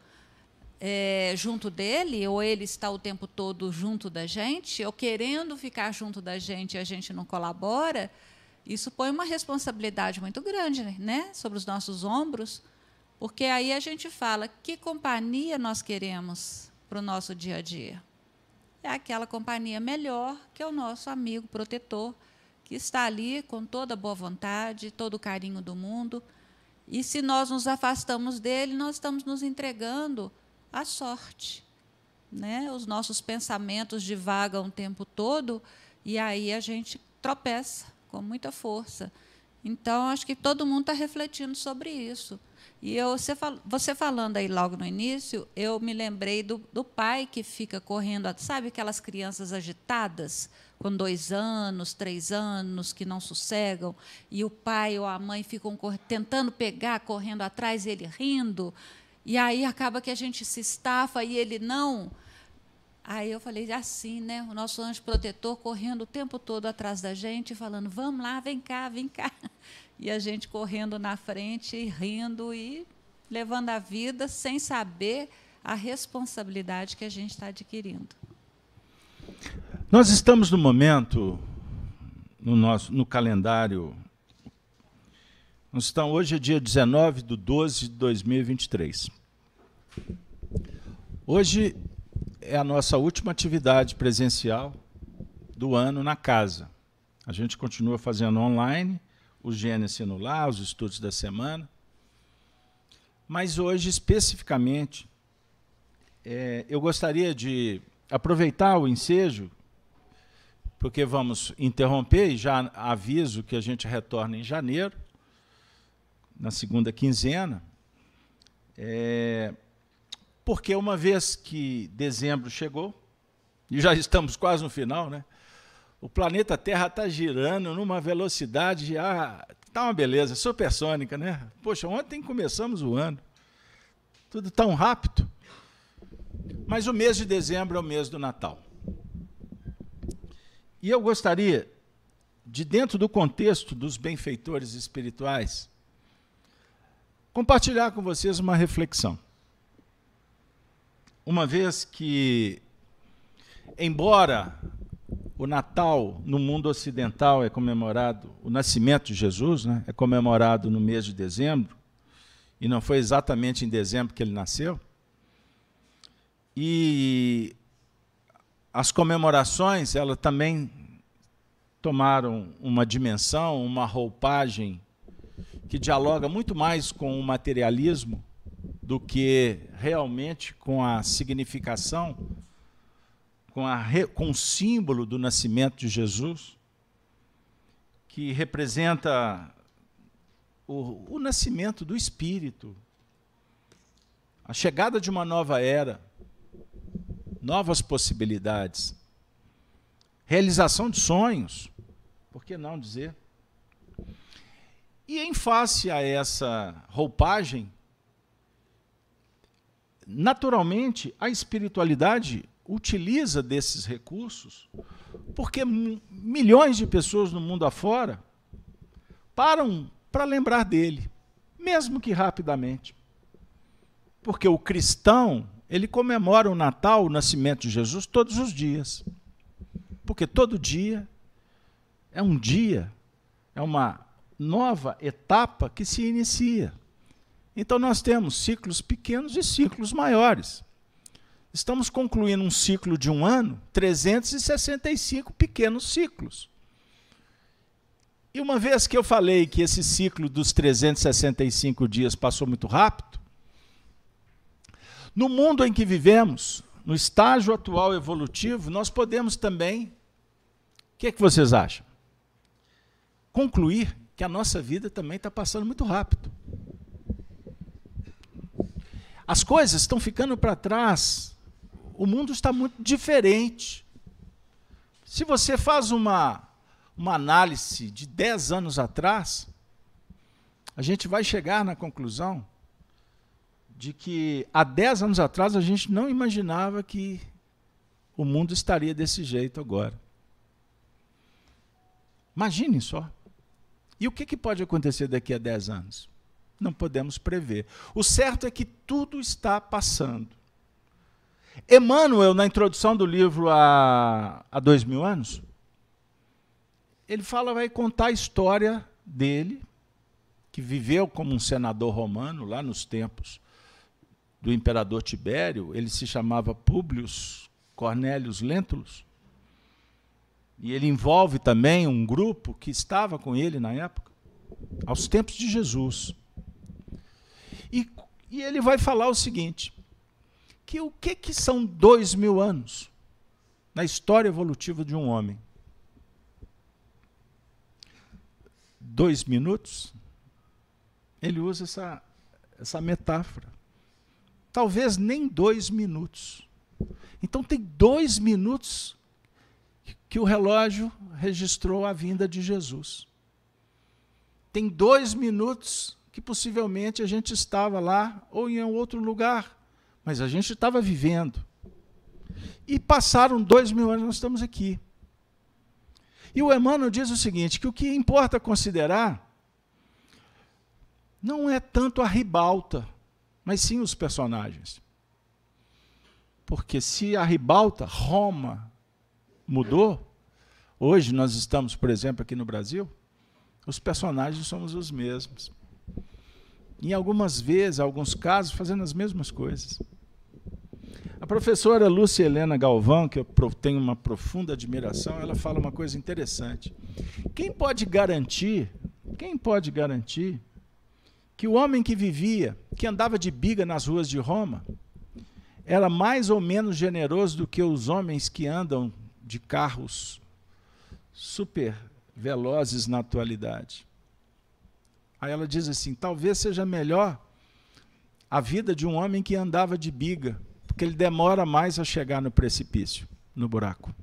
é, junto dele, ou ele está o tempo todo junto da gente, ou querendo ficar junto da gente e a gente não colabora, isso põe uma responsabilidade muito grande né, sobre os nossos ombros, porque aí a gente fala que companhia nós queremos para o nosso dia a dia. É aquela companhia melhor que é o nosso amigo protetor, que está ali com toda a boa vontade, todo o carinho do mundo. E se nós nos afastamos dele, nós estamos nos entregando à sorte. Né? Os nossos pensamentos divagam o tempo todo e aí a gente tropeça com muita força. Então, acho que todo mundo está refletindo sobre isso. E eu, você, você, falando aí logo no início, eu me lembrei do, do, pai que fica correndo, sabe aquelas crianças agitadas, com dois anos, três anos, que não sossegam, e o pai ou a mãe ficam tentando pegar, correndo atrás, ele rindo, e aí acaba que a gente se estafa e ele não. Aí eu falei assim, né? O nosso anjo protetor correndo o tempo todo atrás da gente, falando: vamos lá, vem cá, vem cá. E a gente correndo na frente, rindo e levando a vida sem saber a responsabilidade que a gente está adquirindo. Nós estamos no momento, no, nosso, no calendário. Estamos, hoje é dia 19 de 12 de 2023. Hoje é a nossa última atividade presencial do ano na casa. A gente continua fazendo online, o Gênesis no lá, os estudos da semana. Mas hoje, especificamente, é, eu gostaria de aproveitar o ensejo, porque vamos interromper e já aviso que a gente retorna em janeiro, na segunda quinzena. É, porque uma vez que dezembro chegou, e já estamos quase no final, né? O planeta Terra está girando numa velocidade ah, tá uma beleza, supersônica, né? Poxa, ontem começamos o ano. Tudo tão rápido. Mas o mês de dezembro é o mês do Natal. E eu gostaria de dentro do contexto dos benfeitores espirituais compartilhar com vocês uma reflexão uma vez que, embora o Natal no mundo ocidental é comemorado, o nascimento de Jesus né, é comemorado no mês de dezembro, e não foi exatamente em dezembro que ele nasceu, e as comemorações, elas também tomaram uma dimensão, uma roupagem que dialoga muito mais com o materialismo do que realmente com a significação, com, a, com o símbolo do nascimento de Jesus, que representa o, o nascimento do Espírito, a chegada de uma nova era, novas possibilidades, realização de sonhos, por que não dizer? E em face a essa roupagem, naturalmente, a espiritualidade utiliza desses recursos, porque milhões de pessoas no mundo afora param para lembrar dele, mesmo que rapidamente. Porque o cristão, ele comemora o Natal, o nascimento de Jesus, todos os dias. Porque todo dia é um dia, é uma nova etapa que se inicia. Então nós temos ciclos pequenos e ciclos maiores. Estamos concluindo um ciclo de um ano, 365 pequenos ciclos. E uma vez que eu falei que esse ciclo dos 365 dias passou muito rápido, no mundo em que vivemos, no estágio atual evolutivo, nós podemos também, o que, é que vocês acham? Concluir que a nossa vida também está passando muito rápido. As coisas estão ficando para trás, o mundo está muito diferente. Se você faz uma uma análise de 10 anos atrás, a gente vai chegar na conclusão de que há 10 anos atrás a gente não imaginava que o mundo estaria desse jeito agora. Imagine só. E o que, que pode acontecer daqui a 10 anos? Não podemos prever. O certo é que tudo está passando. Emmanuel, na introdução do livro há, há dois mil anos, ele fala, vai contar a história dele, que viveu como um senador romano lá nos tempos do imperador Tibério, ele se chamava Publio Cornelius Lentulus. E ele envolve também um grupo que estava com ele na época, aos tempos de Jesus. E, e ele vai falar o seguinte: que o que, que são dois mil anos na história evolutiva de um homem? dois minutos, ele usa essa, essa metáfora. Talvez nem dois minutos. Então, tem dois minutos que o relógio registrou a vinda de Jesus. Tem dois minutos que possivelmente a gente estava lá ou em outro lugar, mas a gente estava vivendo. E passaram dois mil anos, nós estamos aqui. E o Emmanuel diz o seguinte: que o que importa considerar não é tanto a ribalta, mas sim os personagens. Porque se a ribalta, Roma, mudou, hoje nós estamos, por exemplo, aqui no Brasil, os personagens somos os mesmos. Em algumas vezes, alguns casos, fazendo as mesmas coisas. A professora Lúcia Helena Galvão, que eu tenho uma profunda admiração, ela fala uma coisa interessante. Quem pode garantir, quem pode garantir que o homem que vivia, que andava de biga nas ruas de Roma, era mais ou menos generoso do que os homens que andam de carros super velozes na atualidade? Aí ela diz assim: talvez seja melhor a vida de um homem que andava de biga porque ele demora mais a chegar no precipício, no buraco.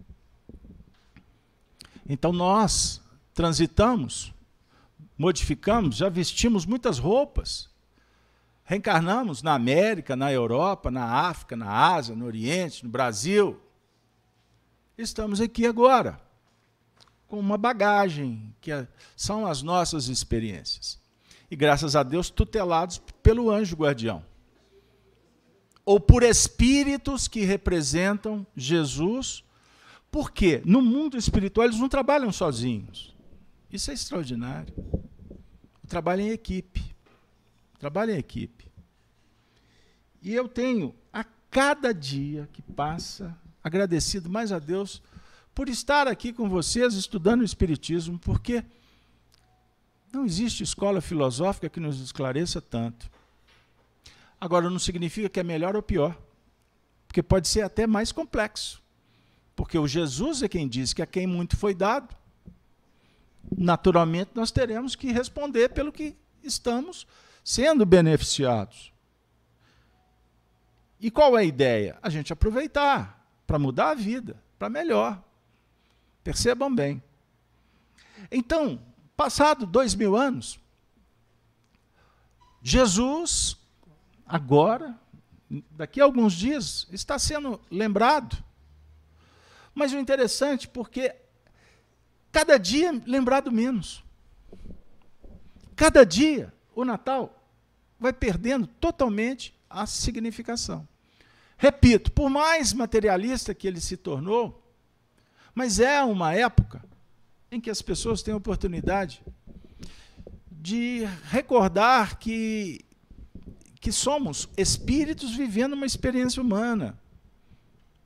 Então nós transitamos, modificamos, já vestimos muitas roupas. Reencarnamos na América, na Europa, na África, na Ásia, no Oriente, no Brasil. Estamos aqui agora, com uma bagagem, que é, são as nossas experiências. E graças a Deus, tutelados pelo anjo guardião ou por espíritos que representam Jesus, porque no mundo espiritual eles não trabalham sozinhos. Isso é extraordinário. Trabalham em equipe. Trabalham em equipe. E eu tenho, a cada dia que passa, agradecido mais a Deus por estar aqui com vocês estudando o Espiritismo, porque não existe escola filosófica que nos esclareça tanto. Agora, não significa que é melhor ou pior, porque pode ser até mais complexo. Porque o Jesus é quem diz que a quem muito foi dado, naturalmente nós teremos que responder pelo que estamos sendo beneficiados. E qual é a ideia? A gente aproveitar para mudar a vida, para melhor. Percebam bem. Então, passado dois mil anos, Jesus agora, daqui a alguns dias, está sendo lembrado. Mas o interessante, porque cada dia lembrado menos. Cada dia o Natal vai perdendo totalmente a significação. Repito, por mais materialista que ele se tornou, mas é uma época em que as pessoas têm a oportunidade de recordar que que somos espíritos vivendo uma experiência humana.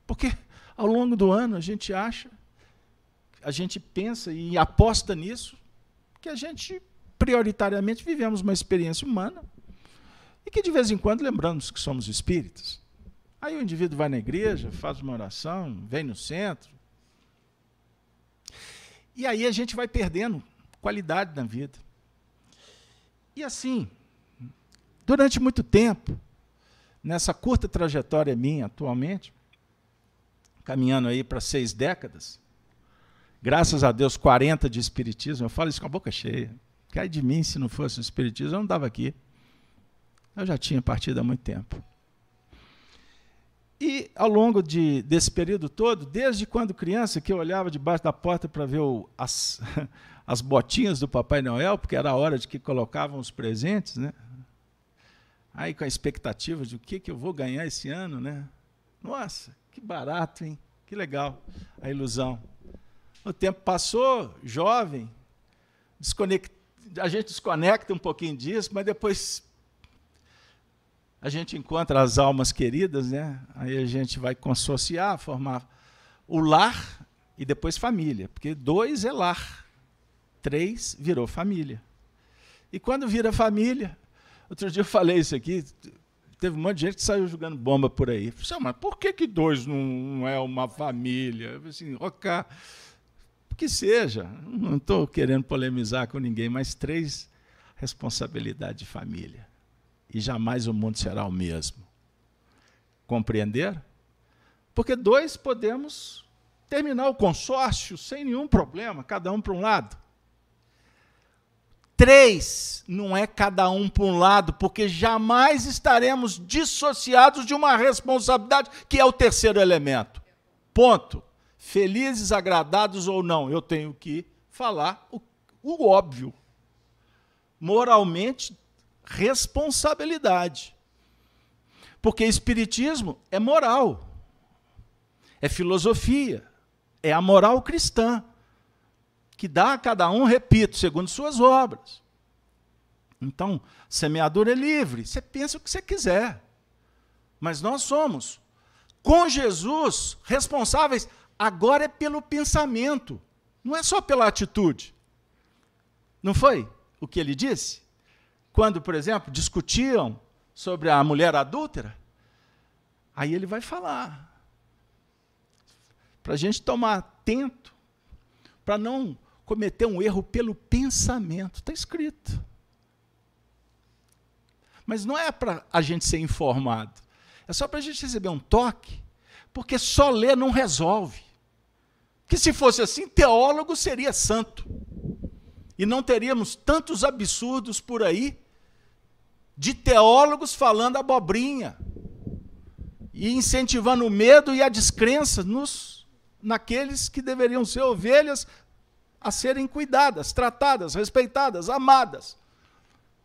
Porque ao longo do ano a gente acha, a gente pensa e aposta nisso, que a gente prioritariamente vivemos uma experiência humana e que de vez em quando lembramos que somos espíritos. Aí o indivíduo vai na igreja, faz uma oração, vem no centro. E aí a gente vai perdendo qualidade na vida. E assim, durante muito tempo, nessa curta trajetória minha atualmente, caminhando aí para seis décadas, graças a Deus, 40 de Espiritismo, eu falo isso com a boca cheia. Cai de mim se não fosse o Espiritismo, eu não estava aqui. Eu já tinha partido há muito tempo. E ao longo de, desse período todo, desde quando criança, que eu olhava debaixo da porta para ver o, as, as botinhas do Papai Noel, porque era a hora de que colocavam os presentes, né? Aí com a expectativa de o que, que eu vou ganhar esse ano, né? Nossa, que barato, hein? Que legal a ilusão. O tempo passou, jovem, desconectado a gente desconecta um pouquinho disso, mas depois a gente encontra as almas queridas, né? Aí a gente vai consociar, formar o lar e depois família, porque dois é lar, três virou família. E quando vira família, outro dia eu falei isso aqui, teve um monte de gente que saiu jogando bomba por aí. Falei, mas por que, que dois não, é uma família? Eu falei assim, ok que seja, não estou querendo polemizar com ninguém, mas três responsabilidade de família. E jamais o mundo será o mesmo. Compreender? Porque dois podemos terminar o consórcio sem nenhum problema, cada um para um lado. Três não é cada um para um lado, porque jamais estaremos dissociados de uma responsabilidade que é o terceiro elemento. Ponto felizes, agradados ou não, eu tenho que falar o, o óbvio. Moralmente, responsabilidade. Porque Espiritismo é moral, é filosofia, é a moral cristã, que dá a cada um, repito, segundo suas obras. Então, semeador é livre, você pensa o que você quiser. Mas nós somos, com Jesus, responsáveis Agora é pelo pensamento, não é só pela atitude. Não foi o que ele disse? Quando, por exemplo, discutiam sobre a mulher adúltera, aí ele vai falar. Para a gente tomar atento, para não cometer um erro pelo pensamento. Está escrito. Mas não é para a gente ser informado. É só para a gente receber um toque, porque só ler não resolve que se fosse assim, teólogo seria santo. E não teríamos tantos absurdos por aí de teólogos falando abobrinha e incentivando o medo e a descrença nos naqueles que deveriam ser ovelhas a serem cuidadas, tratadas, respeitadas, amadas.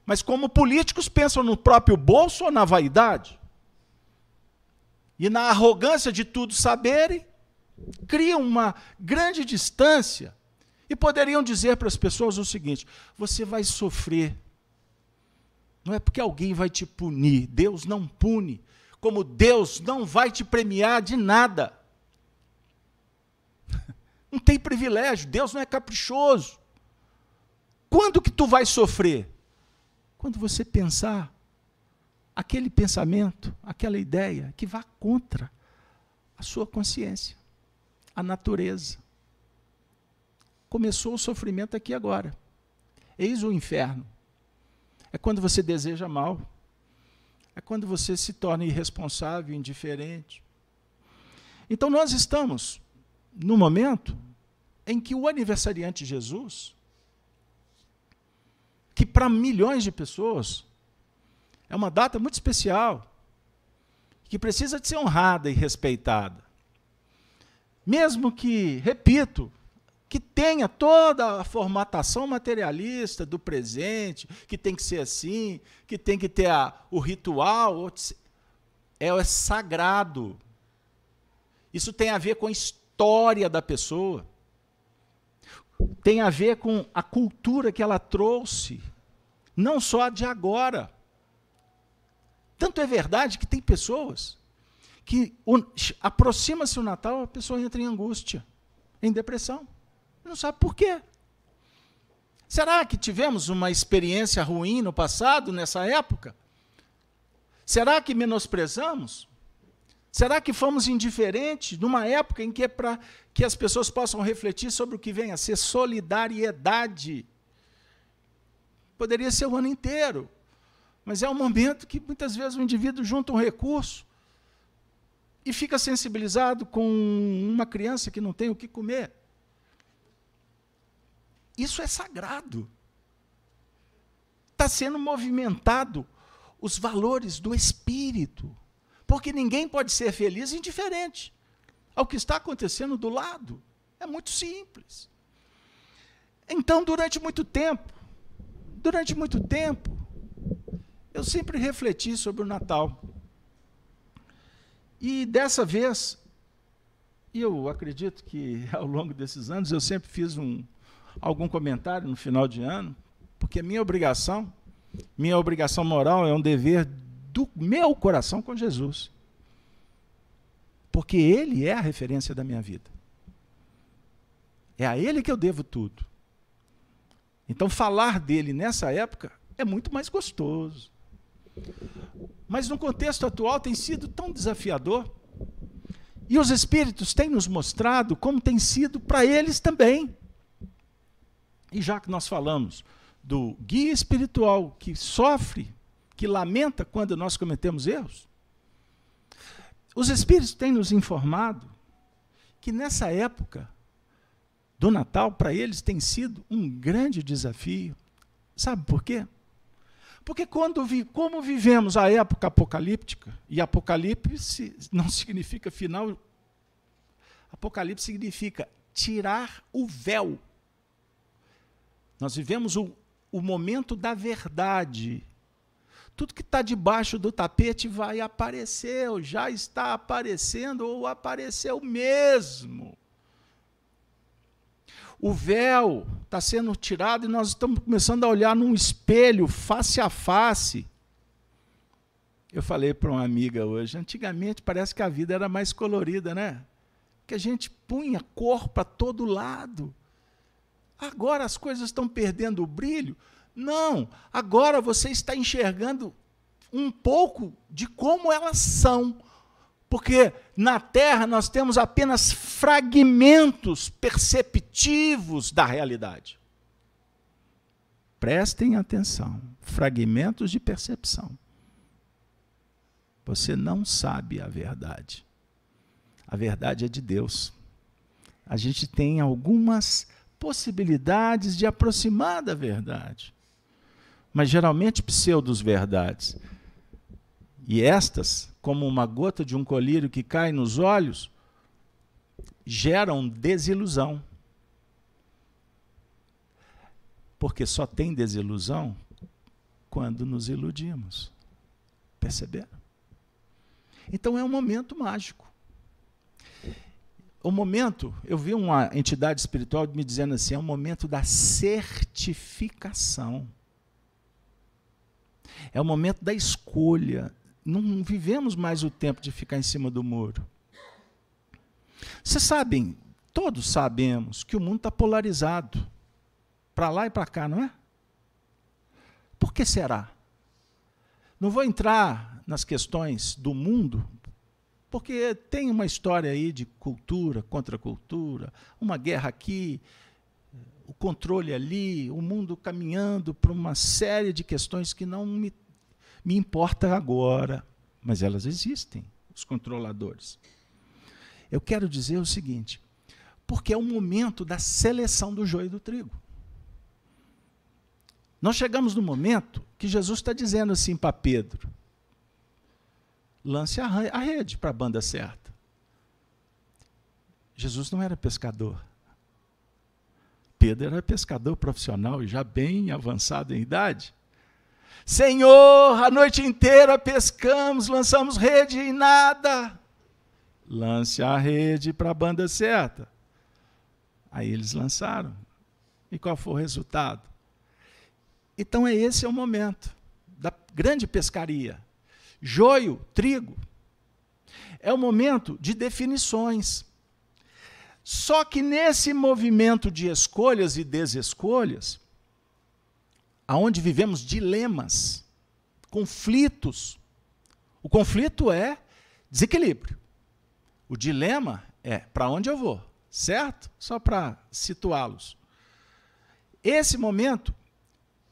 Mas como políticos pensam no próprio bolso ou na vaidade? E na arrogância de tudo saberem, criam uma grande distância e poderiam dizer para as pessoas o seguinte: você vai sofrer. Não é porque alguém vai te punir, Deus não pune, como Deus não vai te premiar de nada. Não tem privilégio, Deus não é caprichoso. Quando que tu vai sofrer? Quando você pensar aquele pensamento, aquela ideia que vá contra a sua consciência a natureza. Começou o sofrimento aqui agora. Eis o inferno. É quando você deseja mal. É quando você se torna irresponsável, indiferente. Então nós estamos no momento em que o aniversariante Jesus, que para milhões de pessoas é uma data muito especial, que precisa de ser honrada e respeitada mesmo que, repito, que tenha toda a formatação materialista do presente, que tem que ser assim, que tem que ter a, o ritual, é, é sagrado. Isso tem a ver com a história da pessoa, tem a ver com a cultura que ela trouxe, não só a de agora. Tanto é verdade que tem pessoas que aproxima-se o Natal, a pessoa entra em angústia, em depressão. Não sabe por quê. Será que tivemos uma experiência ruim no passado, nessa época? Será que menosprezamos? Será que fomos indiferentes numa época em que é para que as pessoas possam refletir sobre o que vem a ser solidariedade? Poderia ser o ano inteiro, mas é um momento que muitas vezes o indivíduo junta um recurso e fica sensibilizado com uma criança que não tem o que comer. Isso é sagrado. Está sendo movimentado os valores do espírito. Porque ninguém pode ser feliz indiferente ao que está acontecendo do lado. É muito simples. Então, durante muito tempo, durante muito tempo, eu sempre refleti sobre o Natal. E dessa vez, eu acredito que ao longo desses anos eu sempre fiz um, algum comentário no final de ano, porque a minha obrigação, minha obrigação moral é um dever do meu coração com Jesus. Porque Ele é a referência da minha vida. É a Ele que eu devo tudo. Então, falar dele nessa época é muito mais gostoso. Mas no contexto atual tem sido tão desafiador. E os Espíritos têm nos mostrado como tem sido para eles também. E já que nós falamos do guia espiritual que sofre que lamenta quando nós cometemos erros? Os Espíritos têm nos informado que nessa época do Natal, para eles, tem sido um grande desafio. Sabe por quê? Porque quando vi, como vivemos a época apocalíptica, e apocalipse não significa final, apocalipse significa tirar o véu. Nós vivemos o, o momento da verdade, tudo que está debaixo do tapete vai aparecer, ou já está aparecendo, ou apareceu mesmo. O véu está sendo tirado e nós estamos começando a olhar num espelho, face a face. Eu falei para uma amiga hoje, antigamente parece que a vida era mais colorida, né? Que a gente punha cor para todo lado. Agora as coisas estão perdendo o brilho não, agora você está enxergando um pouco de como elas são. Porque na Terra nós temos apenas fragmentos perceptivos da realidade. Prestem atenção, fragmentos de percepção. Você não sabe a verdade. A verdade é de Deus. A gente tem algumas possibilidades de aproximar da verdade mas geralmente pseudos-verdades. E estas, como uma gota de um colírio que cai nos olhos, geram desilusão. Porque só tem desilusão quando nos iludimos. Perceberam? Então é um momento mágico. O momento, eu vi uma entidade espiritual me dizendo assim, é um momento da certificação. É o momento da escolha. Não vivemos mais o tempo de ficar em cima do muro. Vocês sabem, todos sabemos que o mundo está polarizado. Para lá e para cá, não é? Por que será? Não vou entrar nas questões do mundo, porque tem uma história aí de cultura contra cultura, uma guerra aqui, o controle ali, o mundo caminhando para uma série de questões que não me, me importa agora, mas elas existem, os controladores. Eu quero dizer o seguinte, porque é o momento da seleção do joio e do trigo. Nós chegamos no momento que Jesus está dizendo assim para Pedro: lance a rede para a banda certa. Jesus não era pescador. Pedro era pescador profissional, já bem avançado em idade. Senhor, a noite inteira pescamos, lançamos rede e nada. Lance a rede para a banda certa. Aí eles lançaram. E qual foi o resultado? Então, é esse é o momento da grande pescaria. Joio, trigo. É o momento de definições. Só que nesse movimento de escolhas e desescolhas, aonde vivemos dilemas, conflitos. O conflito é desequilíbrio. O dilema é para onde eu vou, certo? Só para situá-los. Esse momento,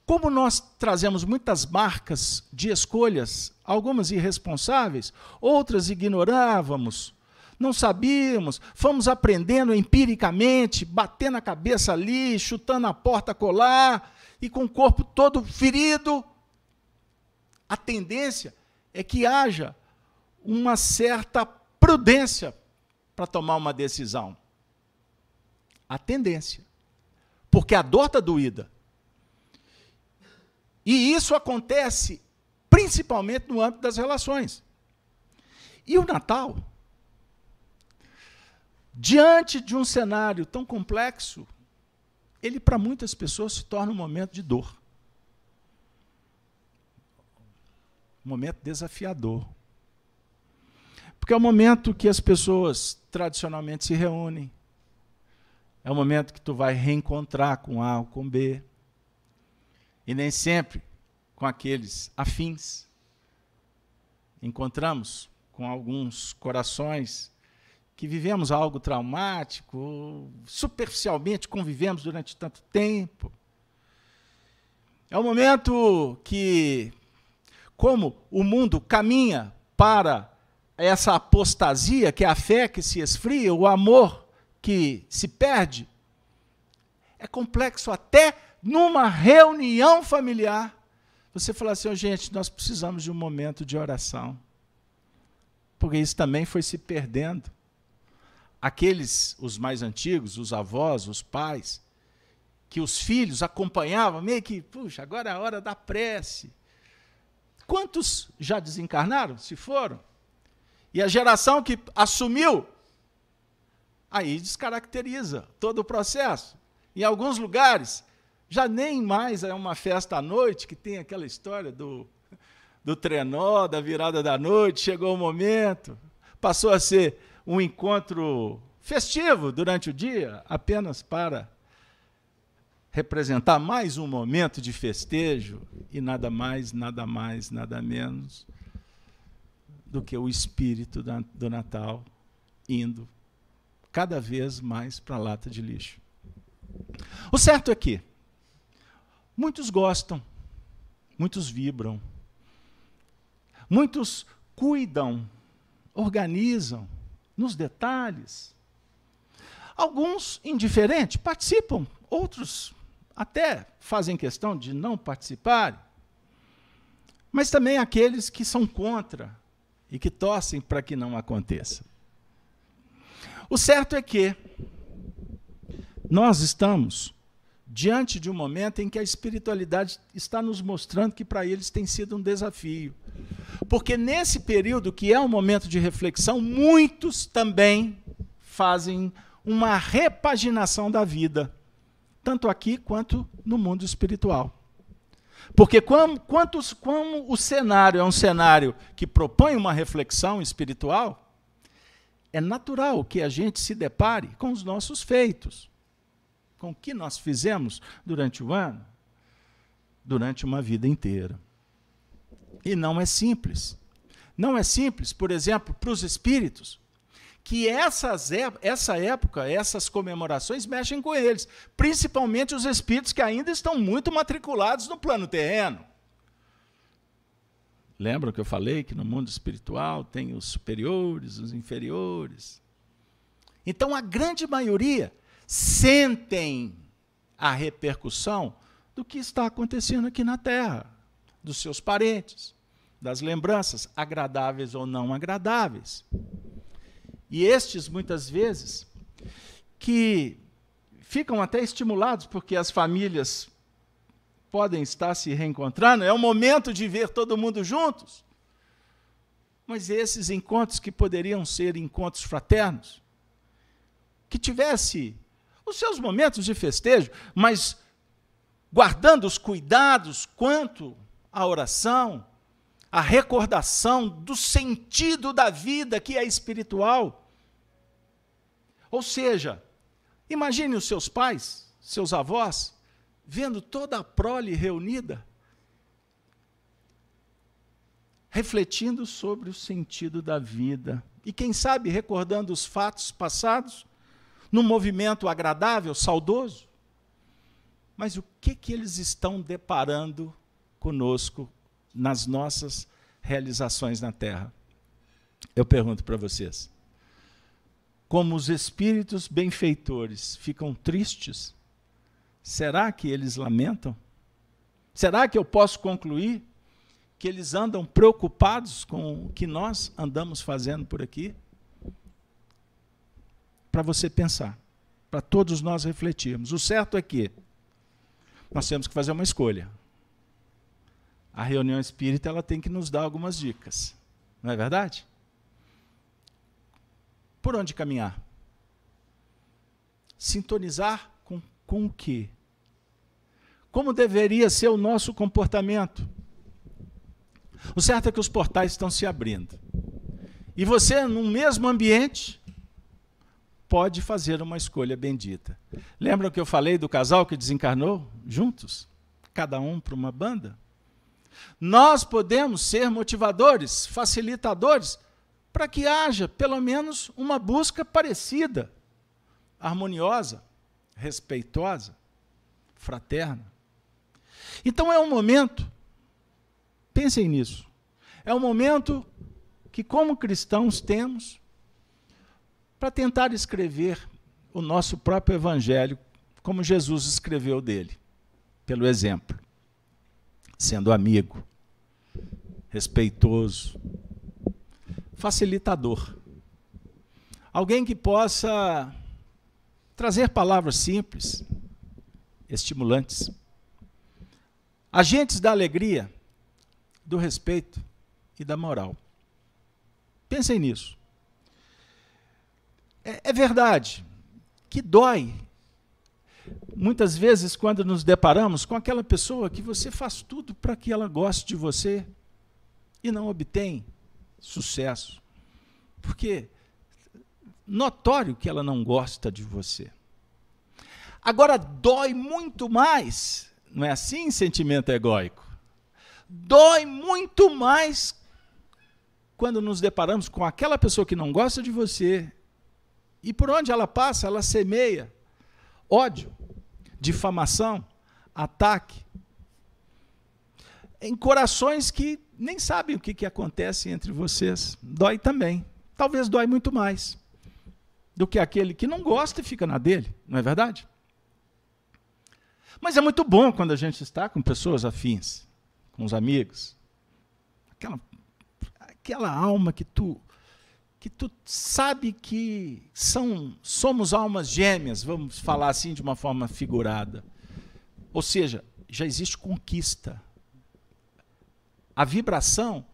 como nós trazemos muitas marcas de escolhas, algumas irresponsáveis, outras ignorávamos, não sabíamos, fomos aprendendo empiricamente, batendo a cabeça ali, chutando a porta colar e com o corpo todo ferido. A tendência é que haja uma certa prudência para tomar uma decisão. A tendência. Porque a dor está doída. E isso acontece principalmente no âmbito das relações. E o Natal Diante de um cenário tão complexo, ele para muitas pessoas se torna um momento de dor. Um momento desafiador. Porque é o momento que as pessoas tradicionalmente se reúnem. É o momento que tu vai reencontrar com A ou com B. E nem sempre com aqueles afins. Encontramos com alguns corações que vivemos algo traumático, superficialmente convivemos durante tanto tempo. É o momento que, como o mundo caminha para essa apostasia, que é a fé que se esfria, o amor que se perde, é complexo até numa reunião familiar. Você fala assim, oh, gente, nós precisamos de um momento de oração. Porque isso também foi se perdendo aqueles, os mais antigos, os avós, os pais, que os filhos acompanhavam, meio que, puxa, agora é a hora da prece. Quantos já desencarnaram? Se foram? E a geração que assumiu, aí descaracteriza todo o processo. Em alguns lugares, já nem mais é uma festa à noite, que tem aquela história do, do trenó, da virada da noite, chegou o momento, passou a ser um encontro festivo durante o dia, apenas para representar mais um momento de festejo e nada mais, nada mais, nada menos do que o espírito do Natal indo cada vez mais para a lata de lixo. O certo é que muitos gostam, muitos vibram, muitos cuidam, organizam, nos detalhes. Alguns indiferentes participam, outros até fazem questão de não participar. Mas também aqueles que são contra e que torcem para que não aconteça. O certo é que nós estamos diante de um momento em que a espiritualidade está nos mostrando que para eles tem sido um desafio. Porque nesse período, que é um momento de reflexão, muitos também fazem uma repaginação da vida, tanto aqui quanto no mundo espiritual. Porque como, quantos, como o cenário é um cenário que propõe uma reflexão espiritual, é natural que a gente se depare com os nossos feitos, com o que nós fizemos durante o ano, durante uma vida inteira. E não é simples. Não é simples, por exemplo, para os espíritos, que essas, essa época, essas comemorações mexem com eles, principalmente os espíritos que ainda estão muito matriculados no plano terreno. Lembram que eu falei que no mundo espiritual tem os superiores, os inferiores? Então, a grande maioria sentem a repercussão do que está acontecendo aqui na Terra, dos seus parentes, das lembranças, agradáveis ou não agradáveis. E estes, muitas vezes, que ficam até estimulados porque as famílias podem estar se reencontrando, é o momento de ver todo mundo juntos. Mas esses encontros que poderiam ser encontros fraternos, que tivesse os seus momentos de festejo, mas guardando os cuidados quanto à oração, a recordação do sentido da vida que é espiritual. Ou seja, imagine os seus pais, seus avós, vendo toda a prole reunida, refletindo sobre o sentido da vida. E quem sabe recordando os fatos passados, num movimento agradável, saudoso. Mas o que, que eles estão deparando conosco nas nossas realizações na Terra? Eu pergunto para vocês. Como os espíritos benfeitores ficam tristes, será que eles lamentam? Será que eu posso concluir que eles andam preocupados com o que nós andamos fazendo por aqui? Para você pensar, para todos nós refletirmos. O certo é que nós temos que fazer uma escolha. A reunião espírita ela tem que nos dar algumas dicas, não é verdade? Por onde caminhar? Sintonizar com, com o quê? Como deveria ser o nosso comportamento? O certo é que os portais estão se abrindo. E você, no mesmo ambiente, pode fazer uma escolha bendita. Lembram que eu falei do casal que desencarnou juntos? Cada um para uma banda? Nós podemos ser motivadores, facilitadores, para que haja pelo menos uma busca parecida, harmoniosa, respeitosa, fraterna. Então é um momento Pensem nisso. É um momento que, como cristãos, temos para tentar escrever o nosso próprio evangelho, como Jesus escreveu dele, pelo exemplo, sendo amigo, respeitoso, facilitador. Alguém que possa trazer palavras simples, estimulantes. Agentes da alegria, do respeito e da moral. Pensem nisso. É, é verdade que dói, muitas vezes, quando nos deparamos com aquela pessoa que você faz tudo para que ela goste de você e não obtém sucesso. Porque notório que ela não gosta de você. Agora dói muito mais, não é assim sentimento egóico? dói muito mais quando nos deparamos com aquela pessoa que não gosta de você e por onde ela passa, ela semeia ódio, difamação, ataque em corações que nem sabem o que, que acontece entre vocês. Dói também. Talvez dói muito mais do que aquele que não gosta e fica na dele, não é verdade? Mas é muito bom quando a gente está com pessoas afins com os amigos. Aquela, aquela alma que tu que tu sabe que são somos almas gêmeas, vamos falar assim de uma forma figurada. Ou seja, já existe conquista. A vibração,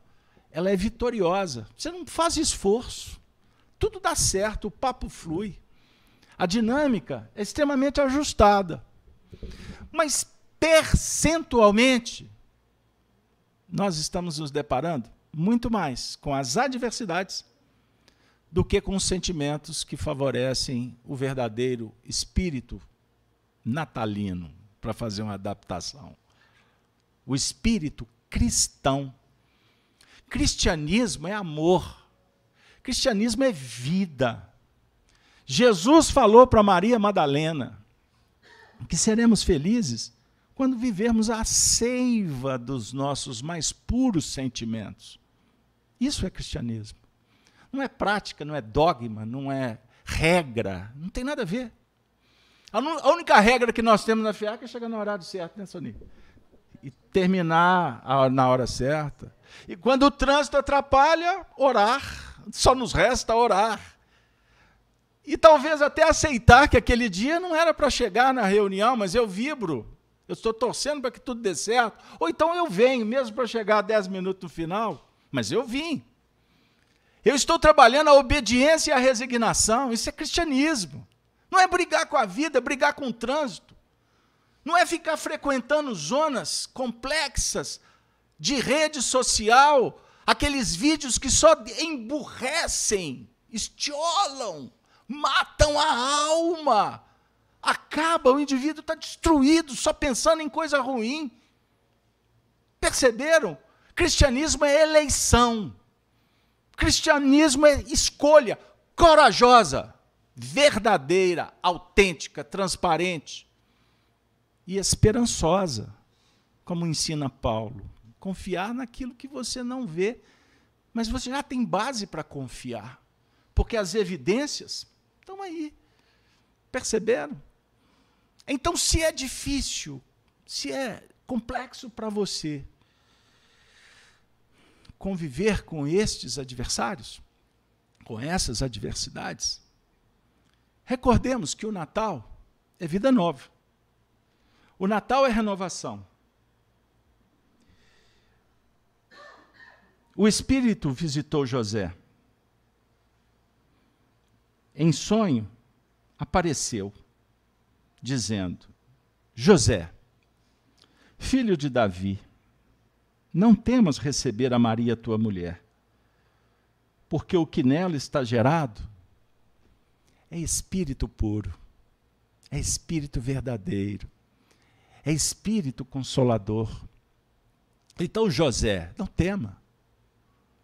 ela é vitoriosa. Você não faz esforço. Tudo dá certo, o papo flui. A dinâmica é extremamente ajustada. Mas percentualmente, nós estamos nos deparando muito mais com as adversidades do que com os sentimentos que favorecem o verdadeiro espírito natalino, para fazer uma adaptação. O espírito cristão. Cristianismo é amor. Cristianismo é vida. Jesus falou para Maria Madalena que seremos felizes quando vivermos a seiva dos nossos mais puros sentimentos. Isso é cristianismo. Não é prática, não é dogma, não é regra, não tem nada a ver. A única regra que nós temos na FIAC é chegar no horário certo, né, Sonia? E terminar na hora certa. E quando o trânsito atrapalha, orar. Só nos resta orar. E talvez até aceitar que aquele dia não era para chegar na reunião, mas eu vibro eu estou torcendo para que tudo dê certo. Ou então eu venho, mesmo para chegar a 10 minutos no final, mas eu vim. Eu estou trabalhando a obediência e a resignação. Isso é cristianismo. Não é brigar com a vida, é brigar com o trânsito. Não é ficar frequentando zonas complexas de rede social, aqueles vídeos que só emburrecem, estiolam, matam a alma acaba, o indivíduo está destruído, só pensando em coisa ruim. Perceberam? Cristianismo é eleição. Cristianismo é escolha corajosa, verdadeira, autêntica, transparente e esperançosa, como ensina Paulo. Confiar naquilo que você não vê, mas você já tem base para confiar, porque as evidências estão aí. Perceberam? Então, se é difícil, se é complexo para você conviver com estes adversários, com essas adversidades, recordemos que o Natal é vida nova. O Natal é renovação. O Espírito visitou José. Em sonho, apareceu, dizendo: José, filho de Davi, não temas receber a Maria, tua mulher, porque o que nela está gerado é espírito puro, é espírito verdadeiro, é espírito consolador. Então, José, não tema.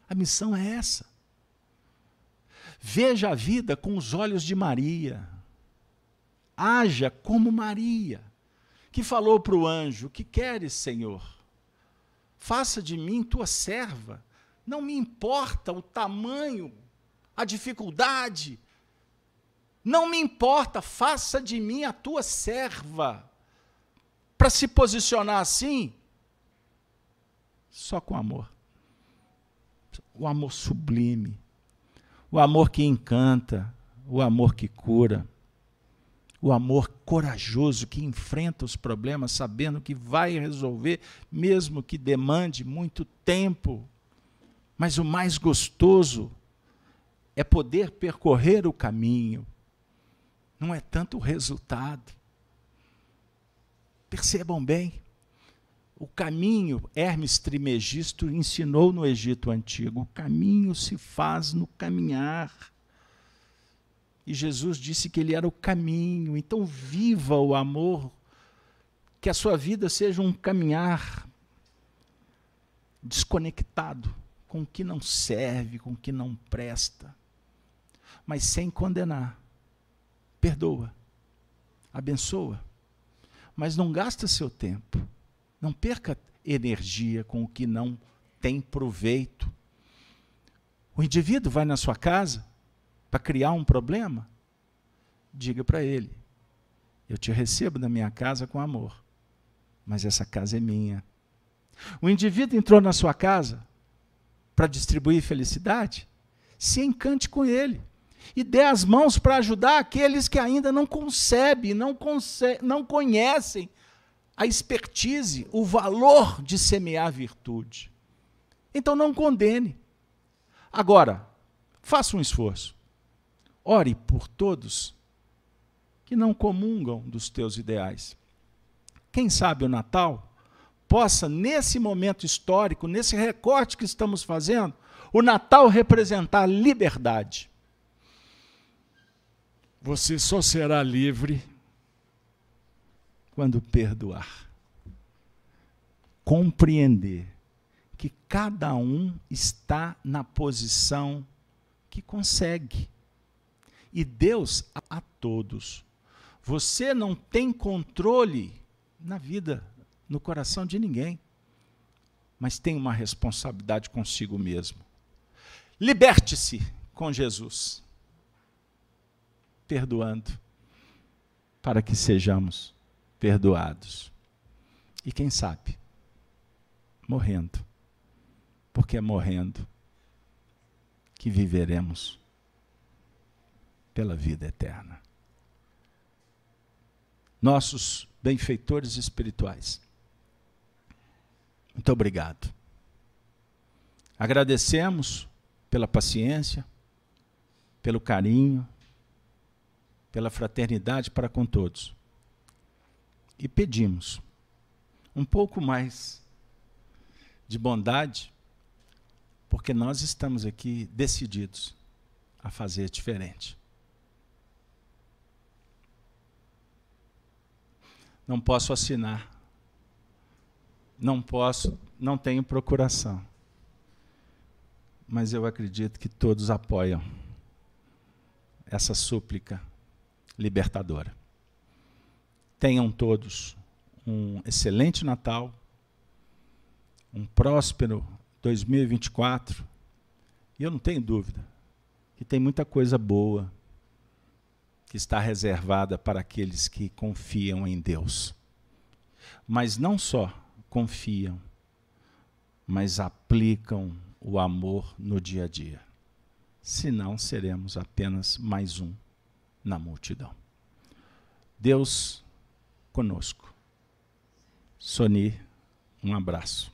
A missão é essa. Veja a vida com os olhos de Maria. Haja como Maria, que falou para o anjo: Que queres, Senhor? Faça de mim tua serva. Não me importa o tamanho, a dificuldade. Não me importa, faça de mim a tua serva. Para se posicionar assim, só com amor. O amor sublime, o amor que encanta, o amor que cura, o amor corajoso que enfrenta os problemas sabendo que vai resolver, mesmo que demande muito tempo. Mas o mais gostoso é poder percorrer o caminho, não é tanto o resultado. Percebam bem, o caminho, Hermes Trimegisto ensinou no Egito Antigo, o caminho se faz no caminhar. E Jesus disse que ele era o caminho. Então, viva o amor, que a sua vida seja um caminhar desconectado com o que não serve, com o que não presta, mas sem condenar. Perdoa, abençoa, mas não gasta seu tempo, não perca energia com o que não tem proveito. O indivíduo vai na sua casa, para criar um problema, diga para ele: eu te recebo na minha casa com amor, mas essa casa é minha. O indivíduo entrou na sua casa para distribuir felicidade, se encante com ele e dê as mãos para ajudar aqueles que ainda não concebem, não, conce não conhecem a expertise, o valor de semear virtude. Então não condene. Agora, faça um esforço. Ore por todos que não comungam dos teus ideais. Quem sabe o Natal possa, nesse momento histórico, nesse recorte que estamos fazendo, o Natal representar liberdade. Você só será livre quando perdoar. Compreender que cada um está na posição que consegue e Deus a todos. Você não tem controle na vida, no coração de ninguém, mas tem uma responsabilidade consigo mesmo. Liberte-se com Jesus, perdoando, para que sejamos perdoados. E quem sabe, morrendo, porque é morrendo que viveremos pela vida eterna. Nossos benfeitores espirituais, muito obrigado. Agradecemos pela paciência, pelo carinho, pela fraternidade para com todos. E pedimos um pouco mais de bondade, porque nós estamos aqui decididos a fazer diferente. Não posso assinar. Não posso, não tenho procuração. Mas eu acredito que todos apoiam essa súplica libertadora. Tenham todos um excelente Natal, um próspero 2024. E eu não tenho dúvida que tem muita coisa boa que está reservada para aqueles que confiam em Deus. Mas não só confiam, mas aplicam o amor no dia a dia. Senão seremos apenas mais um na multidão. Deus conosco. Soni, um abraço.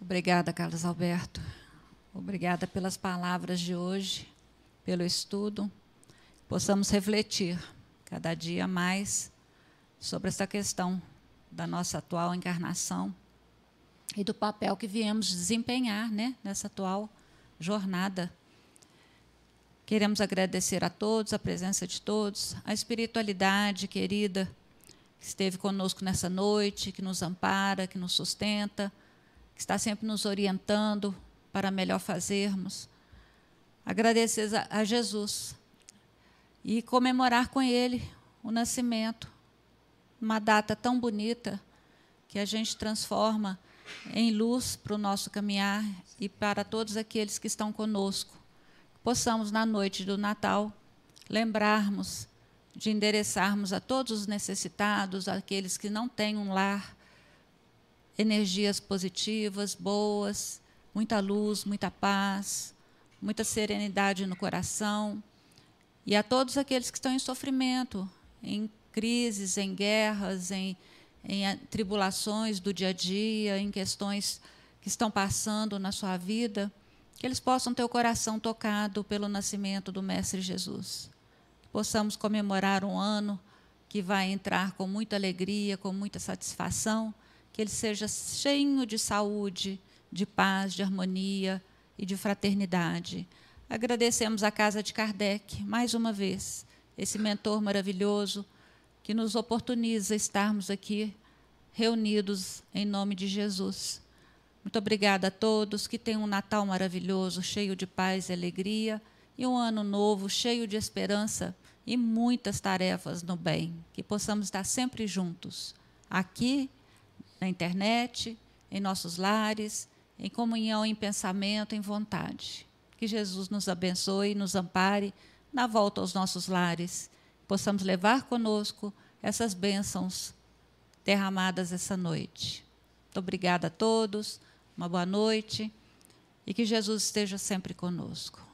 Obrigada, Carlos Alberto. Obrigada pelas palavras de hoje, pelo estudo. Possamos refletir cada dia mais sobre essa questão da nossa atual encarnação e do papel que viemos desempenhar né, nessa atual jornada. Queremos agradecer a todos, a presença de todos, a espiritualidade querida que esteve conosco nessa noite, que nos ampara, que nos sustenta que está sempre nos orientando para melhor fazermos. Agradecer a Jesus e comemorar com Ele o nascimento, uma data tão bonita que a gente transforma em luz para o nosso caminhar e para todos aqueles que estão conosco. Possamos, na noite do Natal, lembrarmos de endereçarmos a todos os necessitados, aqueles que não têm um lar, energias positivas, boas, muita luz, muita paz, muita serenidade no coração. E a todos aqueles que estão em sofrimento, em crises, em guerras, em, em tribulações do dia a dia, em questões que estão passando na sua vida, que eles possam ter o coração tocado pelo nascimento do Mestre Jesus. Que possamos comemorar um ano que vai entrar com muita alegria, com muita satisfação que ele seja cheio de saúde, de paz, de harmonia e de fraternidade. Agradecemos a Casa de Kardec, mais uma vez, esse mentor maravilhoso que nos oportuniza estarmos aqui reunidos em nome de Jesus. Muito obrigada a todos, que tenham um Natal maravilhoso, cheio de paz e alegria, e um ano novo, cheio de esperança e muitas tarefas no bem, que possamos estar sempre juntos, aqui na internet, em nossos lares, em comunhão, em pensamento, em vontade. Que Jesus nos abençoe e nos ampare na volta aos nossos lares. Possamos levar conosco essas bênçãos derramadas essa noite. Muito obrigada a todos, uma boa noite e que Jesus esteja sempre conosco.